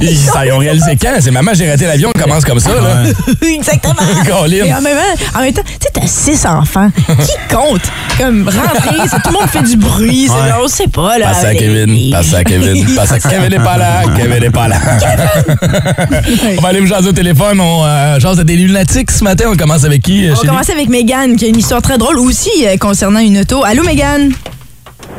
Ils, ça, ils ont réalisé quand? C'est maman, j'ai raté l'avion, on commence comme ça. Là.
Exactement. En même, en même temps, tu sais, t'as six enfants. Qui compte? Comme rentrer, tout le monde fait du bruit.
Ouais.
genre, on sait pas, là.
Passe à Kevin, passe à Kevin, passe à Kevin n'est pas là, Kevin n'est pas là. on va aller vous jaser au téléphone, on euh, jase à des lunatiques ce matin, on commence avec qui? euh,
On
Chélie?
commence avec Megan, qui a une histoire très drôle aussi euh, concernant une auto. Allô, Megan?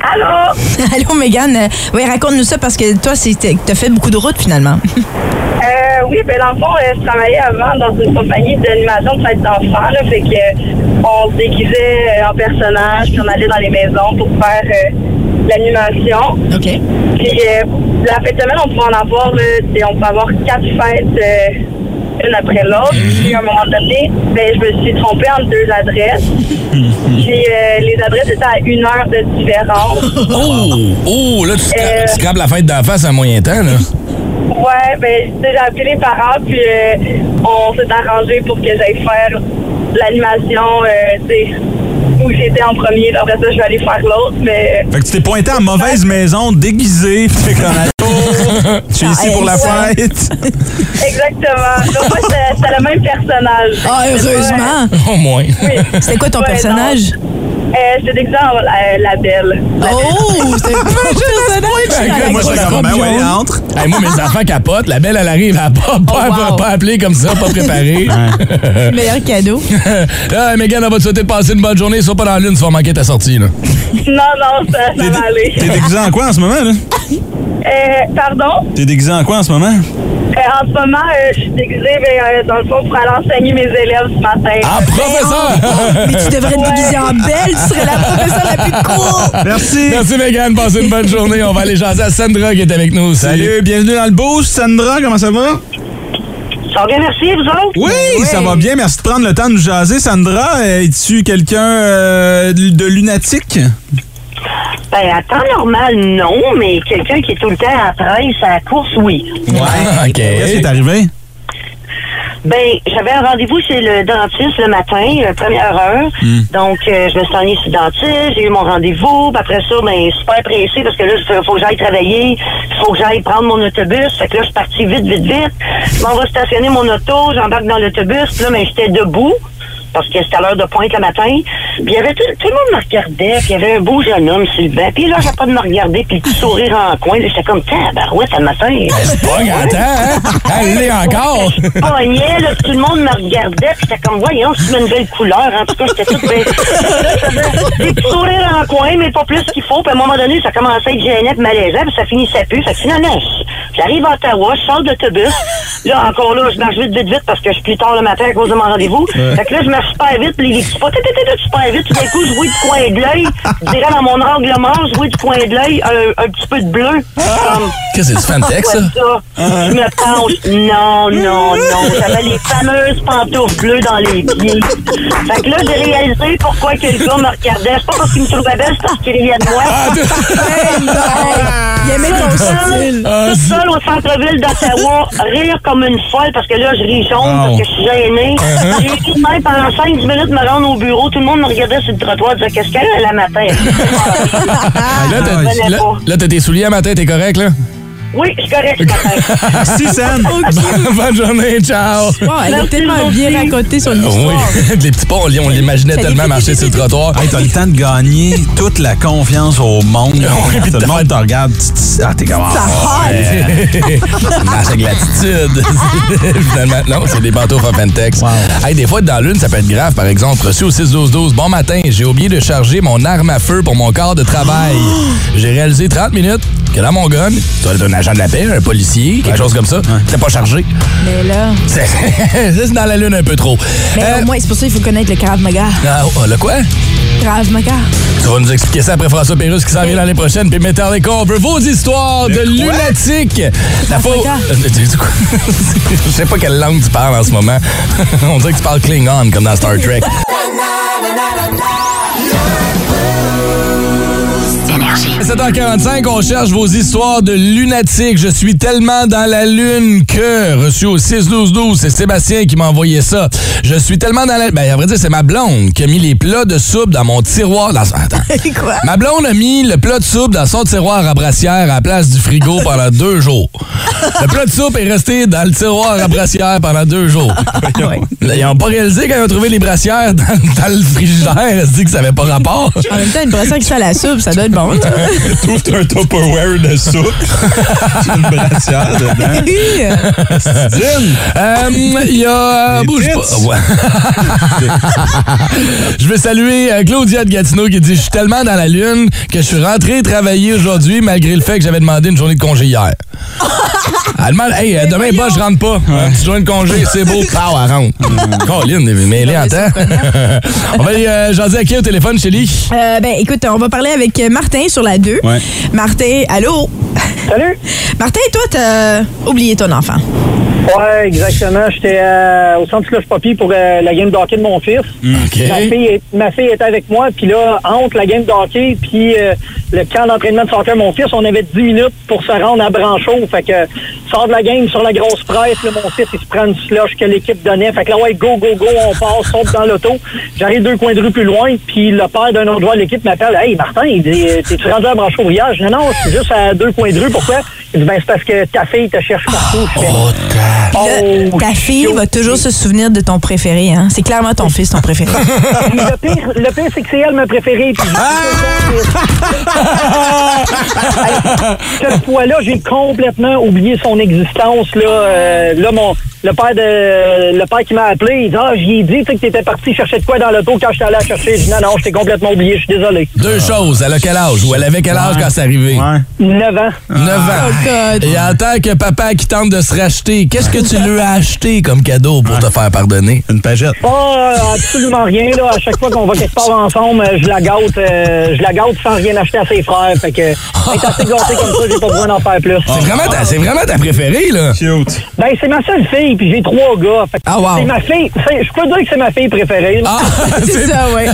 Allô? Allô, Megan? Euh, oui, raconte-nous ça parce que toi, c'est- t'as fait beaucoup de route finalement.
oui, ben dans le fond, euh, je travaillais avant dans une compagnie d'animation de fête d'enfants, fait que euh, on se déguisait euh, en personnage, puis on allait dans les maisons pour faire euh, l'animation.
OK.
Puis euh, la fête de semaine, on pouvait en avoir, là, on pouvait avoir quatre fêtes euh, une après l'autre. Puis à un moment donné, ben, je me suis trompée entre deux adresses. Puis euh, les adresses étaient à une heure de différence.
Oh! Oh! Là, tu, scra-
Euh.
tu scrapes la fête d'enfant, c'est un moyen temps, là.
Ouais, ben, tu sais, j'ai appelé les parents, puis euh, on s'est arrangé pour que j'aille faire l'animation, euh, tu sais, où j'étais en premier. Après ça, je vais aller faire l'autre, mais...
Fait que tu t'es pointé à mauvaise maison, déguisé, pis t'es comme Allô, je suis ici pour la fête.
Exactement. Donc, moi, c'était c'était le même personnage.
Ah, heureusement.
Au moins.
C'était quoi ton
Ouais,
personnage?
Euh, J'étais déguisée en la, la belle.
Oh, c'était un personnage.
Moi, je suis comme, ben ouais, entre.
Hey, moi, mes enfants capotent. La belle, elle arrive, elle pas, pas,
Oh, wow.
pas appelée comme ça, pas préparée.
Meilleur cadeau.
ah, Megan, on va te souhaiter de passer une bonne journée. Sois pas dans la lune, tu vas manquer ta sortie. Là.
Non, non, ça, ça va aller.
T'es déguisé en quoi en ce moment, là?
Euh, pardon?
T'es déguisé en quoi en ce moment?
Euh, en ce moment, euh, je suis déguisée, mais euh, dans le fond, pour aller enseigner mes élèves ce matin.
Ah, professeur!
Mais tu devrais te déguiser en belle. Tu serais la professeure la plus cool.
Merci.
Merci, Megan. Passez une bonne journée. On va aller jaser à Sandra qui est avec nous aussi.
Salut, bienvenue dans le boost. Sandra, comment ça va?
Ça va bien, merci, vous autres?
Oui, ça va bien. Merci de prendre le temps de nous jaser. Sandra, es-tu quelqu'un euh, de de lunatique?
Ben, à temps normal, non, mais quelqu'un qui est tout le temps à à la course, oui.
Ouais. OK.
Qu'est-ce qui est arrivé?
Ben, j'avais un rendez-vous chez le dentiste le matin, euh, première heure. Donc, euh, je me suis enlignée sur le dentiste, j'ai eu mon rendez-vous. Puis après ça, ben, super pressée parce que là, il faut que j'aille travailler, il faut que j'aille prendre mon autobus. Fait que là, je suis partie vite, vite, vite. Je m'en vais stationner mon auto, j'embarque dans l'autobus. Puis là, ben, j'étais debout. Parce que c'était à l'heure de pointe le matin. Puis il y avait tout, tout le monde me regardait, puis il y avait un beau jeune homme sur le banc. Puis là, j'ai pas de me regarder, puis le petit sourire en coin. J'étais comme, tabarouette, le matin.
C'est pas hein? L'est encore.
Je pognais, là, tout le monde me regardait, puis j'étais comme, voyons, c'est une nouvelle couleur. En tout cas, j'étais toute j'avais des petits sourires en coin, mais pas plus qu'il faut. Puis à un moment donné, ça commençait à être gênant, puis malaisant, puis ça finissait plus. Fait que finalement, j'arrive à Ottawa, je sors de l'autobus. Là, encore là, je marche vite, vite, vite, parce que je suis plus tard le matin à cause de mon rendez-vous. Fait que là, je marche super vite, les petits pas, super vite. Tout d'un coup, je vois du coin de l'œil. Je dirais dans mon angle mort, je vois du coin de l'œil un, un petit peu de bleu.
Qu'est-ce que c'est du Fantex,
Quoi
ça?
ça? Je me penche. Non, non, non. J'avais les fameuses pantoufles bleues dans les pieds. Fait que là, j'ai réalisé pourquoi que le gars me regardait. C'est pas parce qu'il me trouvait belle, c'est parce qu'il riait de moi.
Il aimait ton style.
Toute seule au centre-ville d'Ottawa, rire comme une folle parce que là, je ris jaune parce que je suis gênée. J'ai ri de même pendant 5-10 minutes me rendre au bureau. Tout le monde me regardait sur le trottoir disait Qu'est-ce qu'elle a la matin?
Là, t'as tes souliers à matin, t'es correct, là?
Oui, je suis correct.
Merci, Sam.
Bonne journée, ciao!
Wow, elle a tellement bien raconté son
Oui,
histoire.
les petits ponts, on l'imaginait tellement marcher sur le trottoir.
Hey, t'as le temps de gagner toute la confiance au monde.
Oui,
Tout le monde te regarde. Ah, t'es comme. ah, ouais.
Marche avec l'attitude. Finalement, non, c'est des pantoufles à Pentex. Hey, des fois, être dans l'une, ça peut être grave. Par exemple, reçu au 6-12-12. Bon matin, j'ai oublié de charger mon arme à feu pour mon corps de travail. J'ai réalisé 30 minutes que dans mon gun, tu dois être un agent de la paix, un policier, quelque chose comme ça. C'était pas chargé.
Mais là,
C'est dans la lune un peu trop.
mais
Euh,
au moins, c'est pour ça qu'il faut connaître le Krav Maga.
ah, oh, le quoi?
Krav Maga.
Tu vas nous expliquer ça après François Pérusse qui s'en vient l'année prochaine. Puis Metallica, on veut vos histoires de lunatiques. La faux. Je sais pas quelle langue tu parles en ce moment. on dirait que tu parles Klingon comme dans Star Trek.
Énergie.
7h45, on cherche vos histoires de lunatiques. Je suis tellement dans la lune que, reçu au 6-12-12, c'est Sébastien qui m'a envoyé ça. Je suis tellement dans la... Ben, à vrai dire, c'est ma blonde qui a mis les plats de soupe dans mon tiroir. Dans... Attends.
Quoi?
Ma blonde a mis le plat de soupe dans son tiroir à brassière à la place du frigo pendant deux jours. Le plat de soupe est resté dans le tiroir à brassière pendant deux jours. Là, Ils n'ont pas réalisé quand ils ont trouvé les brassières dans, dans le frigidaire. Ils se dit que ça n'avait pas rapport?
En même temps, une brassière qui fait à la soupe, ça doit être bon.
Trouve un Tupperware de soupe. Une brassière dedans.
Euh, Il y a...
Les
bouge
tits.
pas. Ouais. Je veux saluer euh, Claudia de Gatineau qui dit « Je suis tellement dans la lune que je suis rentré travailler aujourd'hui malgré le fait que j'avais demandé une journée de congé hier. » Elle demande, hey, euh, demain, bas, je rentre pas. Un petit joint de congé, c'est beau. Pow, elle rentre. Colline, mais elle est en temps. On va aller euh, jaser à qui au téléphone, Chélie?
Euh, ben, écoute, on va parler avec Martin sur la 2.
Ouais.
Martin, allô?
Salut!
Martin, toi, t'as oublié ton enfant.
Ouais, exactement. J'étais euh, au centre Cloche Poppy pour euh, la game de hockey de mon fils.
OK.
Ma, fille, est- ma fille était avec moi, puis là, entre la game de hockey puis euh, le camp d'entraînement de soccer de mon fils, on avait 10 minutes pour se rendre à Branchot. Fait que sort de la game sur la grosse presse, là, mon fils, il se prend une slush que l'équipe donnait. Fait que là, ouais, go, go, go, on passe, saute dans l'auto. J'arrive deux coins de rue plus loin, puis le père d'un autre joueur de l'équipe m'appelle. Hey, Martin, il dit, t'es-tu rendu à Branchot hier? Je dis, non, non, c'est juste à deux coins de rue. Pourquoi? Il dit, ben, c'est parce que ta fille te cherche partout. Je fais,
Là,
Oh,
ta fille
shoot.
va toujours se souvenir de ton préféré. Hein? C'est clairement ton fils, ton préféré.
Le pire, le pire c'est que c'est elle ma préférée. Puis je- Cette fois-là, j'ai complètement oublié son existence. Là, Euh, là mon, le père de le père qui m'a appelé, il dit Ah, j'y ai dit tu sais, que t'étais parti chercher de quoi dans l'auto quand allé la chercher. Je dis non, non, je t'ai complètement oublié, je suis désolé.
Deux choses. Elle a quel âge? Ou elle avait quel âge quand c'est arrivé?
Ouais.
9 ans.
9 ans.
God.
Et en tant que papa qui tente de se racheter, qu'est-ce que tu lui as acheté comme cadeau pour te faire pardonner?
Une pagette.
Pas euh, absolument rien. Là. À chaque fois qu'on va quelque part ensemble, je la gâte, euh, je la gâte sans rien acheter à ses frères. Fait que elle est assez gâtée comme ça, j'ai pas besoin d'en faire plus.
C'est vraiment, ta- c'est vraiment ta préférée, là.
Cute.
Ben, c'est ma seule fille, puis j'ai trois gars. Fait que
Ah, wow.
C'est ma fille. Je peux dire que c'est ma fille préférée. là.
Ah,
C'est ça, ouais.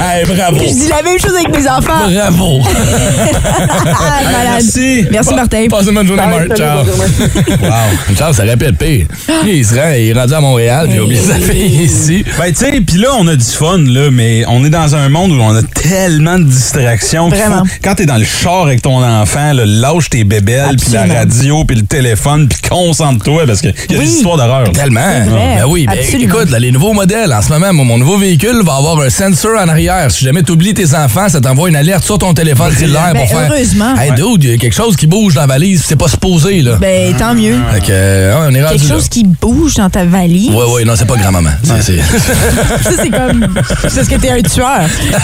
Ah, Hey, bravo.
Je dis la même chose avec mes enfants.
Bravo.
Ah, malade.
Merci.
Merci, Martin.
Passe une bonne journée, Marc. Ciao. Wow. Chance, ça être pire. Il se rend, il est rendu à Montréal, puis il a oublié sa fille ici.
Ben, tu sais, puis là, on a du fun, là, mais on est dans un monde où on a tellement de distractions. qu'il
Vraiment.
faut- quand t'es dans le char avec ton enfant, là, lâche tes bébelles, puis la radio, puis le téléphone, puis concentre-toi, parce qu'il y a
Oui.
des histoires d'horreur.
Tellement. Ben oui, ben,
Absolument.
écoute, là, les nouveaux modèles, en ce moment, mon, mon nouveau véhicule va avoir un sensor en arrière. Si jamais tu oublies tes enfants, ça t'envoie une alerte sur ton téléphone cellulaire
Ben,
pour faire.
heureusement.
Hey, dude, il y a quelque chose qui bouge dans la valise, c'est pas supposé, là.
Ben, tant mieux.
Fait que, euh, on est rendu
Quelque
là.
chose qui bouge dans ta valise?
Ouais, ouais, non, c'est pas grand-maman. C'est- c'est-
Ça, c'est comme. C'est parce que t'es un tueur.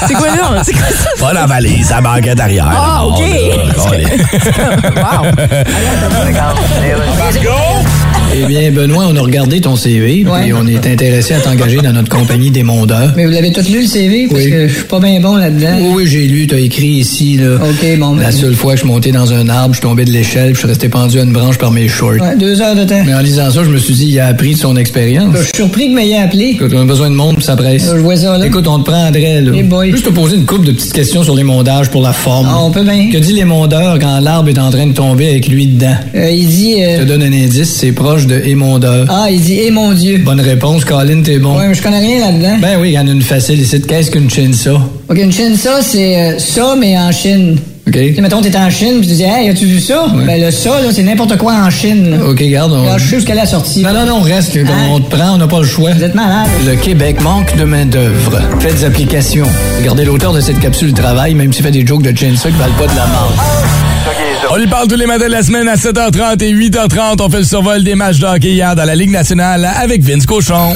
C'est quoi là? C'est quoi ça?
pas la valise, la banquette arrière.
Ah,
Bon,
OK.
là,
wow.
Eh bien, Benoît, on a regardé ton CV, puis on est intéressé à t'engager dans notre compagnie des mondeurs.
Mais vous l'avez tout lu le CV? Parce
Oui.
que je suis pas bien bon là-dedans.
Oui, oui, j'ai lu, t'as écrit ici, là.
OK, bon. ben,
La seule fois que je suis monté dans un arbre, je suis tombé de l'échelle, puis je suis resté pendu à une branche par mes shorts.
ouais, deux heures de temps.
Mais en lisant ça, je me suis dit, il a appris de son expérience.
Je suis surpris que m'ayez appelé.
Écoute, on a besoin de monde, ça presse.
Je vois ça là.
Écoute, on te prendrait, là.
Eh boy.
Juste te poser une couple de petites questions sur les mondages pour la forme.
Ah, on peut bien.
Que dit les mondeurs quand l'arbre est en train de tomber avec lui dedans?
Euh, il dit.
Je
euh,
te donne un indice, c'est proche de émondeur.
Ah, il dit, eh mon Dieu.
Bonne réponse, Colin, t'es bon.
Ouais, mais je connais rien là-dedans.
Ben oui, il y en a une facile ici. Qu'est-ce qu'une chinsa?
OK, une Chine, ça, c'est euh, ça, mais en Chine.
OK?
Tu sais, mettons, t'es en Chine, puis tu dis, hey, as-tu vu ça? Ben, le ça, là, c'est n'importe quoi en Chine. là.
OK, garde. On...
Là, je sais ce qu'elle a sorti.
Non, non, non, reste.
Hein?
On te prend, on n'a pas le choix.
Vous êtes malade.
Le Québec manque de main-d'œuvre. Faites application. Regardez l'auteur de cette capsule travail, même s'il fait des jokes de Chainsaw qui valent pas de la marge.
On lui parle tous les matins de la semaine à 7h30 et 8h30. On fait le survol des matchs de hockey hier dans la Ligue nationale avec Vince Cochon.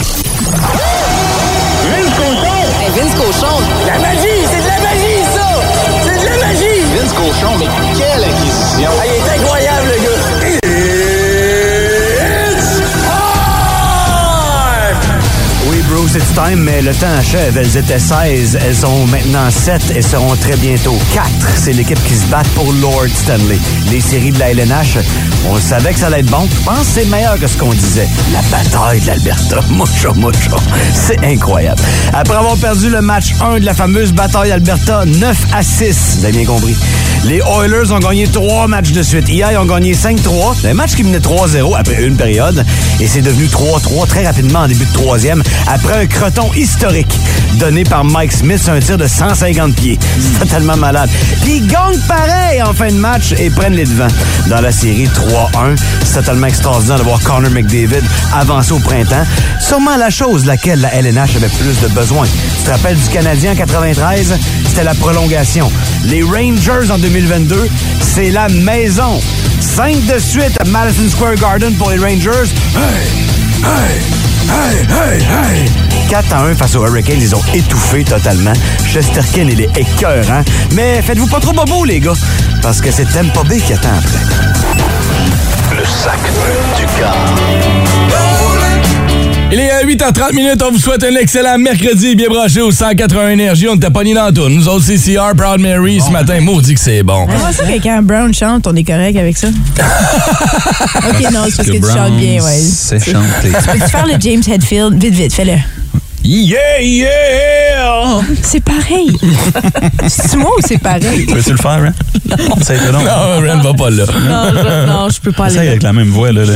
Mais le
temps achève. Elles étaient 16, elles sont maintenant 7 et seront très bientôt 4. C'est l'équipe qui se bat pour Lord Stanley. Les séries de la LNH, on savait que ça allait être bon. Je pense que c'est meilleur que ce qu'on disait. La bataille de l'Alberta, mucho, mucho. C'est incroyable. Après avoir perdu le match 1 de la fameuse bataille d'Alberta, 9 à 6, vous avez bien compris. Les Oilers ont gagné trois matchs de suite. Hier, ils ont gagné 5-3. Un match qui menait 3-0 après une période. Et c'est devenu 3-3 très rapidement en début de troisième un croton historique donné par Mike Smith un tir de 150 pieds. C'est totalement malade. Puis ils gagnent pareil en fin de match et prennent les devants. Dans la série 3-1, c'est totalement extraordinaire de voir Connor McDavid avancer au printemps. Sûrement la chose laquelle la LNH avait plus de besoin. Tu te rappelles du Canadien en 93? C'était la prolongation. Les Rangers en 2022, c'est la maison. 5 de suite à Madison Square Garden pour les Rangers. Hey! Hey! Hey! Hey! Hey! 4 à 1 face aux Hurricanes, ils ont étouffé totalement. Chesterkin, il est écœurant. Mais faites-vous pas trop bobo, les gars, parce que c'est Tampa Bay qui attend après.
Le sacre du car.
Il est à 8h30 minutes. On vous souhaite un excellent mercredi bien branché au 181 Énergie. On t'a pas ni dans tout. Nous autres, CCR, Proud Mary, ce matin, maudit que c'est bon.
Moi, ça, que quand Brown chante, on est correct avec ça? ok, non, c'est parce que, tu chantes bien, ouais.
C'est chanté.
Peux-tu faire le James Hetfield? Vite, vite, fais-le.
Yeah, yeah!
C'est pareil. c'est moi ou c'est pareil?
Peux-tu le faire, Ren? Non. Ça a été long.
Non, Ren va pas là.
Non, je, non, je peux pas
Ça
aller.
avec la même voix, là. là.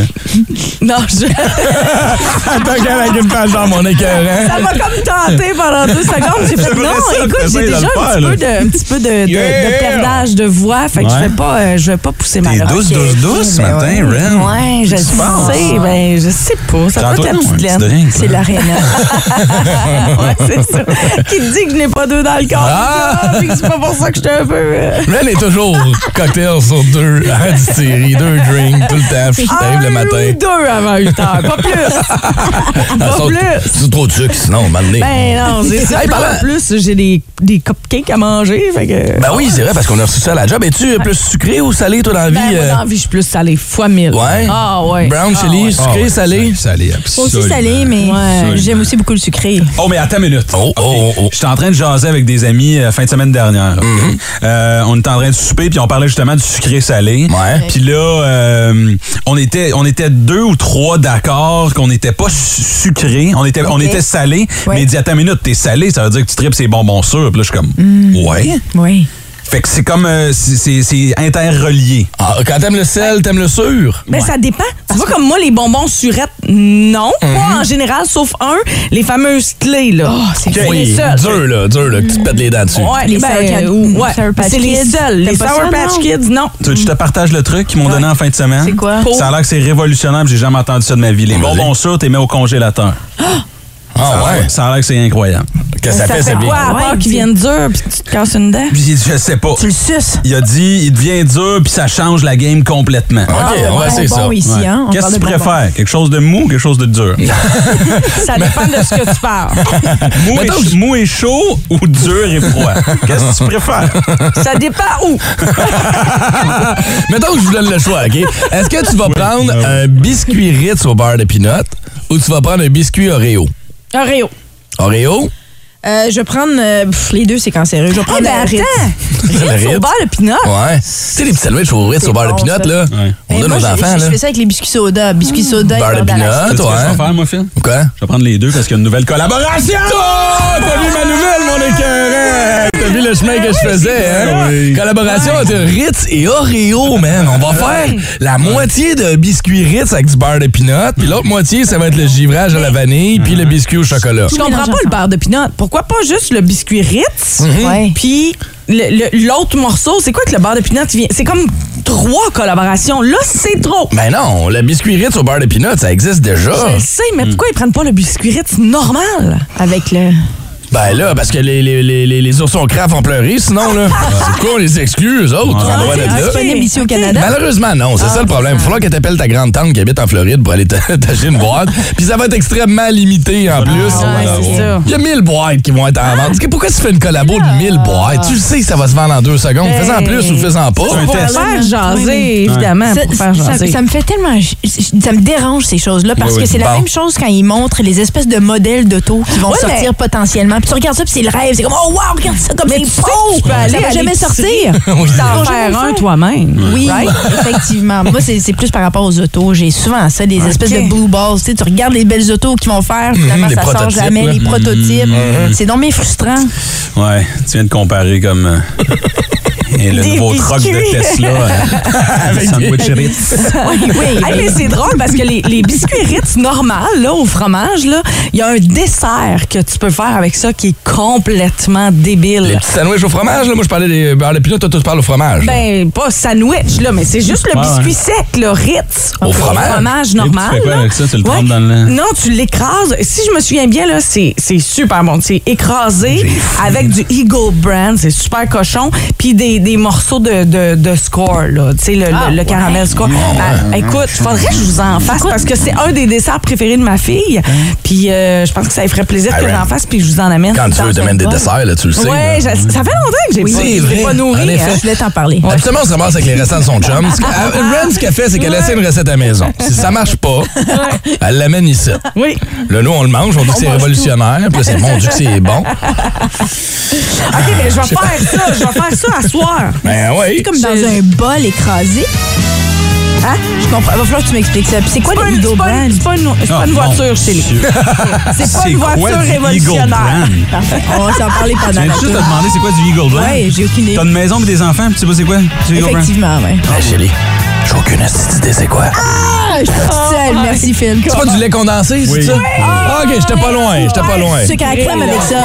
Non, je...
Attends qu'elle avec une page dans mon écœurant.
Ça m'a comme tenté pendant deux secondes. J'ai fait non,
ça,
écoute, j'ai
de
déjà un
faire,
petit, peu de, un petit peu de, de, de perdage de voix. Fait que je
Ouais.
vais pas, euh, je vais pas pousser ma
T'es
langue.
douce, douce, douce ce
Ben
matin,
ouais.
Ren.
Ouais, je sais. Ben, je sais pas. Ça doit être la petite
petit
laine. C'est
là.
l'aréna. ouais, c'est ça. Qui te dit que je n'ai pas deux dans le corps.
Ah!
Puis c'est pas pour ça que j'étais un peu. euh,
Ren est toujours cocktail sur deux à distillerie, deux drinks tout le temps. Puis t'arrives le matin.
ou deux avant 8 heures, pas plus.
Ah,
pas plus.
C'est trop de sucre, sinon, on m'a donné.
Ben non, c'est ça.
Hey,
En plus, j'ai des, des cupcakes à manger. Fait que...
Ben oui, c'est vrai, parce qu'on a reçu ça à la job. Es-tu plus sucré ou salé, toi, dans la vie?
Ben, moi,
euh?
dans la vie, je suis plus salé fois mille.
Ouais?
Ah, ouais.
Brown,
Ah,
chili,
ouais.
sucré, salé?
Salé,
Aussi
absolument.
salé, mais j'aime aussi beaucoup le sucré.
Oh, mais attends une minute.
Oh, oh, oh, oh.
J'étais en train de jaser avec des amis euh, fin de semaine dernière.
Mm-hmm.
Euh, on était en train de souper, puis on parlait justement du sucré-salé.
Ouais.
Puis là, euh, on, était, on était deux ou trois d'accord qu'on n'était pas su- sucré, on était, on était salé.
Ouais.
Mais il dit, attends une minute, t'es salé, ça veut dire que tu tripes ces bonbons sûrs. Puis là, je suis comme,
Mm.
ouais.
Oui.
Fait que c'est comme, euh, c'est- c'est c'est interrelié.
Ah, quand t'aimes le sel, t'aimes le sûr?
Ben, ça dépend. Tu vois, comme moi, les bonbons surettes, non. Pas en général, sauf un, les fameuses clés, là.
Oh, c'est
Oui,
les seuls.
dur, là, dur, là, que tu te pètes les dents dessus.
Ouais,
Les
ben,
Sour Cat-
euh, ouais,
Sour Patch
c'est les
Kids.
seuls. Les
T'aimes pas
Sour
ça,
Patch
non?
Kids, non.
Tu veux que je te partage le truc qu'ils m'ont donné en fin de semaine?
C'est quoi?
Ça a l'air que c'est révolutionnaire, puis j'ai jamais entendu ça de ma vie. Les bonbons sûrs, t'es mis au congélateur.
Ah ouais?
Ça a l'air que c'est incroyable.
Que ça, fait, c'est bien.
à part
dis-
viennent durs puis que tu te casses une dent?
Puis il dit, je sais pas.
Tu le suces.
Il a dit, il devient dur, puis ça change la game complètement.
OK, on va essayer ça.
Ici,
Ouais.
hein? on
Qu'est-ce que tu préfères? Quelque chose de mou ou quelque chose de dur?
Ça dépend de ce que tu parles.
mou, et, mou et chaud ou dur et froid? Qu'est-ce que tu préfères?
Ça dépend où.
Mettons que je vous donne le choix, OK? Est-ce que tu vas prendre un biscuit Ritz au beurre de pinot ou tu vas prendre un biscuit Oreo?
Oreo.
Oreo?
Euh, je vais prendre. euh, pff, les deux, c'est cancéreux. Je vais prendre
Eh ben,
un Ritz.
Ritz au
Ritz.
beurre de pinot.
Ouais. Tu sais, les petits sandwichs au Ritz au beurre
bon,
de pinot,
ça.
là,
Ouais.
on
Eh,
donne
moi,
aux
je-
enfants,
je,
là.
fais ça avec les biscuits soda. Biscuits soda et
Beurre de
beurre d'arachide.
pinot,
Sais-tu ce
toi,
que je
hein?
vais faire, moi, Phil?
Quoi?
Je vais prendre les deux parce qu'il y a une nouvelle collaboration!
T'as vu ma nouvelle, mon écœurant? T'as vu le chemin que je faisais, hein?
Oui.
Collaboration entre Ritz et Oreo, man. On va faire la moitié de biscuit Ritz avec du beurre de pinot, puis l'autre moitié, ça va être le givrage à la vanille, puis le biscuit au chocolat.
Je comprends pas le beurre de pinot. Pourquoi pas juste le biscuit Ritz?
Ouais.
Puis l'autre morceau, c'est quoi que le beurre de pinot vient? C'est comme trois collaborations. Là, c'est trop.
Ben non, le biscuit Ritz au beurre de pinot, ça existe déjà.
Je le sais, mais pourquoi ils prennent pas le biscuit Ritz normal?
Avec le.
Ben là, parce que les, les, les, les, les oursons craft ont pleuré, sinon, là. C'est quoi, on les exclut, eux autres? On
C'est
être là.
disponible ici au Canada.
Malheureusement, non. C'est ça le problème. Il va falloir que tu appelles ta grande tante qui habite en Floride pour aller t'acheter une boîte. Puis ça va être extrêmement limité en plus.
Ouais, c'est ça.
Il y a 1000 boîtes qui vont être en vente. Pourquoi tu fais une collabo de 1000 boîtes? Tu le sais que ça va se vendre en deux secondes. Fais-en plus ou fais-en pas.
Pour faire jaser, évidemment. Pour faire jaser.
ça me fait tellement. Ça me dérange ces choses-là parce
Oui, oui.
que c'est la même chose quand ils montrent les espèces de modèles d'auto qui vont
Ouais,
sortir potentiellement. Puis tu regardes ça, puis c'est le rêve. C'est comme, oh wow, regarde ça comme c'est
que tu peux aller
Ça va jamais sortir.
Oui,
T'en faire un
faire.
toi-même.
Oui,
Right?
effectivement. Moi, c'est c'est plus par rapport aux autos. J'ai souvent ça, des espèces de blue balls. Tu, sais, tu regardes les belles autos qu'ils vont faire, finalement,
les
ça sort jamais,
là.
les prototypes. C'est donc bien frustrant.
Ouais, tu viens de comparer comme euh, et le
Des
nouveau truck de. Tesla euh, avec sandwich Ritz.
Oui, oui.
Hey, mais c'est drôle parce que les, les biscuits Ritz normales, là, au fromage, là, il y a un dessert que tu peux faire avec ça qui est complètement débile.
Les petits sandwichs au fromage, là, moi je parlais des beurre de pinot, toi tu parles au fromage.
Ben, pas sandwich, là, mais c'est juste le biscuit sec, le Ritz.
Au fromage?
fromage
Et
normal.
tu fais quoi
là.
avec ça? Tu le
Ouais.
dans le...
Non, tu l'écrases. Si je me souviens bien, là, c'est c'est super bon. C'est écrasé avec du Eagle Brand. C'est super cochon. Puis des, des morceaux de, de, de score, là. Tu sais, le,
Ah,
le- le
ouais.
caramel score. Ben, écoute, faudrait que je vous en fasse parce que c'est un des desserts préférés de ma fille. Puis euh, je pense que ça lui ferait plaisir que
Ah,
j'en
ouais.
fasse puis que je vous en amène.
Quand tu veux, t'amènes des desserts, là, tu le sais.
Ouais, ça fait longtemps que j'ai
Oui,
pas, nourri. Hein.
Je voulais t'en parler.
Habituellement, on se ramasse avec les restants de son chum. Que- euh, Ren, ce qu'elle fait, c'est qu'elle essaie une recette à la maison. Si ça marche pas, elle l'amène ici.
Oui.
Là, nous, on le mange, on dit que c'est révolutionnaire. Puis c'est mon Dieu que c'est bon.
OK, mais je vais faire ça. Je vais faire ça à soir.
Ben oui.
C'est comme dans un bol écrasé. Hein? Je comprends. Il va falloir que tu m'expliques ça. Puis c'est quoi le
une-
Brand?
c'est pas une, c'est pas
Ah,
une
mon
voiture chez. C'est pas une
quoi
voiture révolutionnaire.
On va s'en parler
Je
pendant
viens
la
juste de te demander c'est quoi du Eagle Brand?
Ouais, j'ai aucune idée.
T'as une maison et des enfants, puis tu sais pas c'est quoi? Du Eagle Brand?
Effectivement, ouais.
Hey, chérie, j'ai aucune idée, c'est quoi?
Ah, je suis seule. Merci, Phil.
C'est pas du lait condensé, c'est
Oui.
ça? Ah, ok, j'étais pas loin, j'étais pas loin.
Sucre à la crème avec ça.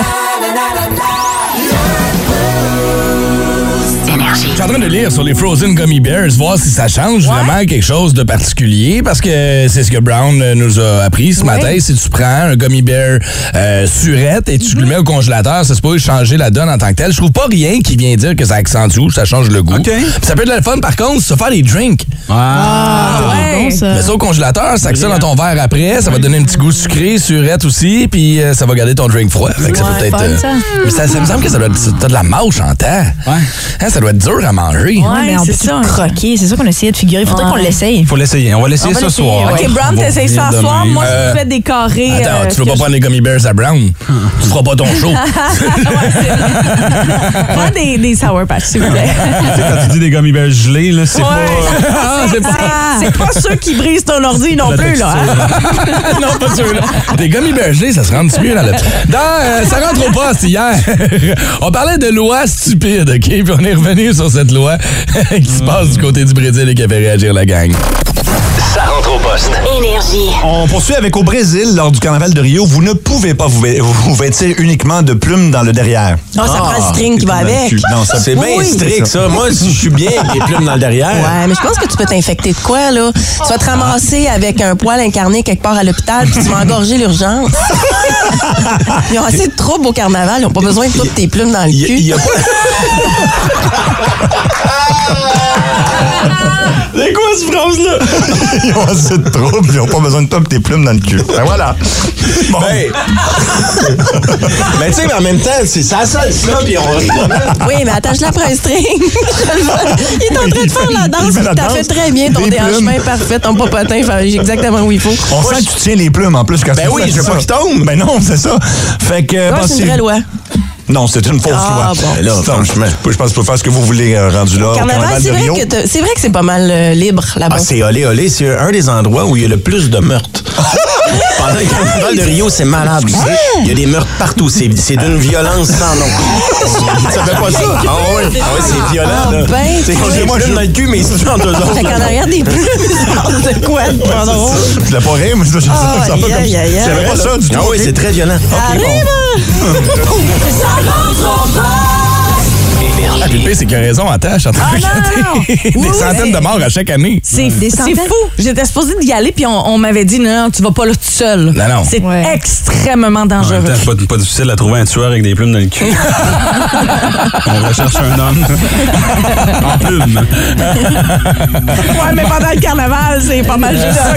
Je suis en train de lire sur les Frozen Gummy Bears, voir si ça change vraiment quelque chose de particulier, parce que c'est ce que Brown euh, nous a appris ce matin. Si tu prends un Gummy Bear euh, surette et tu le mets au congélateur, ça se peut changer la donne en tant que tel. Je trouve pas rien qui vient dire que ça accentue ou ça change le goût.
OK.
Puis ça peut être le fun, par contre, se faire des drinks.
Ah!
Ouais.
Bon, ça.
Mets ça au congélateur, sac ça dans ton verre après, ça va te donner un petit goût sucré, surette aussi, puis euh, ça va garder ton drink froid. Fait que ça
Ouais,
peut être.
fun,
euh,
ça.
mais ça, ça me semble que ça doit être. T'as de la mâche en temps.
Ouais.
Hein, ça doit être dur à manger.
Ouais, mais on
c'est
tout
ça.
croquer. C'est ça qu'on essayait de figurer. Faudrait
Ouais.
qu'on l'essaye.
Faut l'essayer. On va l'essayer ce soir.
OK, Brown, t'essayes ça
revenir
soir. Moi,
Euh,
je fais des carrés.
Attends,
euh,
tu veux pas prendre les gummy bears à Brown? tu feras pas ton show.
Prends des, des Sour Patch, s'il vous plaît.
Quand tu dis des gummy bears gelés, là, c'est pas...
Ah, c'est pas.
C'est pas ceux qui brisent ton ordi non plus, là. hein?
non, pas sûr. Là. Des gummy bears gelés, ça se rend mieux dans le. Dans, euh, ça rentre au poste hier. on parlait de loi stupide, OK? Puis on est revenu sur cette loi qui se passe du côté du Brésil et qui a fait réagir la gang?
Ça rentre au poste.
Énergie.
On poursuit avec au Brésil, lors du carnaval de Rio, vous ne pouvez pas vous, vê- vous vêtir uniquement de plumes dans le derrière.
Ah, ça prend le string qui va avec.
Non, ça-
C'est bien
Oui.
strict, ça. Moi, je suis bien avec les plumes dans le derrière.
Ouais, mais je pense que tu peux t'infecter de quoi, là? Tu vas te ramasser avec un poil incarné quelque part à l'hôpital, puis tu vas engorger l'urgence. Ils ont assez de troubles au carnaval, ils n'ont pas besoin de toutes tes plumes dans le
Il y a-
cul.
il y a pas...
C'est quoi cette phrase-là? ils ont assez de troubles, ils n'ont pas besoin de toi tes plumes dans le cul. Ben voilà. Bon.
Ben, mais tu sais, mais en même temps, c'est ça, ça, ça, puis on...
Oui, mais attache-la après un string. il est en train de faire la danse,
Il la
t'as
danse.
fait très bien, ton déhanchement parfait, ton popotin exactement où il faut.
On sent que tu tiens les plumes en plus. Quand
Ben
tu
oui,
fais
je veux pas qu'ils tombent.
Ben non, c'est ça. Fait que.
Ouais, c'est une vraie loi.
Non, c'est une fausse
Ah,
loi.
bon.
Là, franchement. Je pense que tu peux faire ce que vous voulez euh, rendu là.
Carnaval, c'est
de
vrai, que c'est vrai que c'est pas mal euh, libre là-bas.
Ah, c'est olé olé, c'est un des endroits où il y a le plus de meurtres. Pendant le carnaval de Rio, c'est malade. tu sais. Il y a des meurtres partout. C'est c'est d'une violence sans nom. Ça fait pas ça? Ah oui, ah ouais, c'est violent.
Ah,
là.
ben,
C'est
toi.
j'ai moi dans le cul, mais ils se tuent entre eux autres.
Fait qu'en arrière des plumes, c'est quoi de pas drôle?
Je l'ai pas rire, mais ça, je
Ah,
ça va comme
aïe, aïe, aïe,
C'est vrai ça du tout.
Ah oui, c'est très violent.
Ça rentre ah, puis le pire, c'est qu'il a raison. Attends, je suis en train de
Ah,
regarder.
non.
Des centaines de morts à chaque année.
C'est
centaines?
fou. J'étais supposée d'y aller, puis on, on m'avait dit non, non, tu vas pas là tout seul.
Non, non.
C'est
Ouais.
extrêmement
En
dangereux.
c'est pas, pas difficile à trouver un tueur avec des plumes dans le cul. On recherche un homme en plumes.
ouais, mais pendant le carnaval, c'est pas mal juste ça.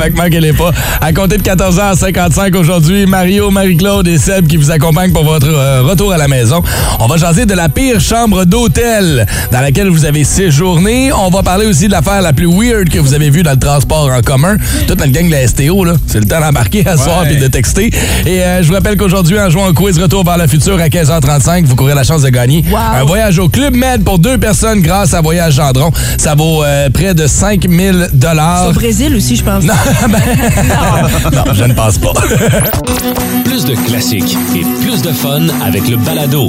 fait que manquez-les pas. À compter de 14h55 aujourd'hui, Mario, Marie-Claude et Seb qui vous accompagnent pour votre euh, retour à la maison. On va jaser de la pire chambre d'hôtel dans laquelle vous avez séjourné. On va parler aussi de l'affaire la plus weird que vous avez vue dans le transport en commun. Toute notre gang de la STO, là. C'est le temps d'embarquer à soir
Ouais.
et de texter. Et euh, je vous rappelle qu'aujourd'hui, en jouant au quiz Retour vers le futur à 15h35, vous courez la chance de gagner un voyage au Club Med pour deux personnes grâce à Voyage Gendron. Ça vaut euh, près de 5000 dollars.
Au Brésil aussi, je pense.
Non, ben, non, je ne pense pas.
Plus de classiques et plus de fun avec le balado,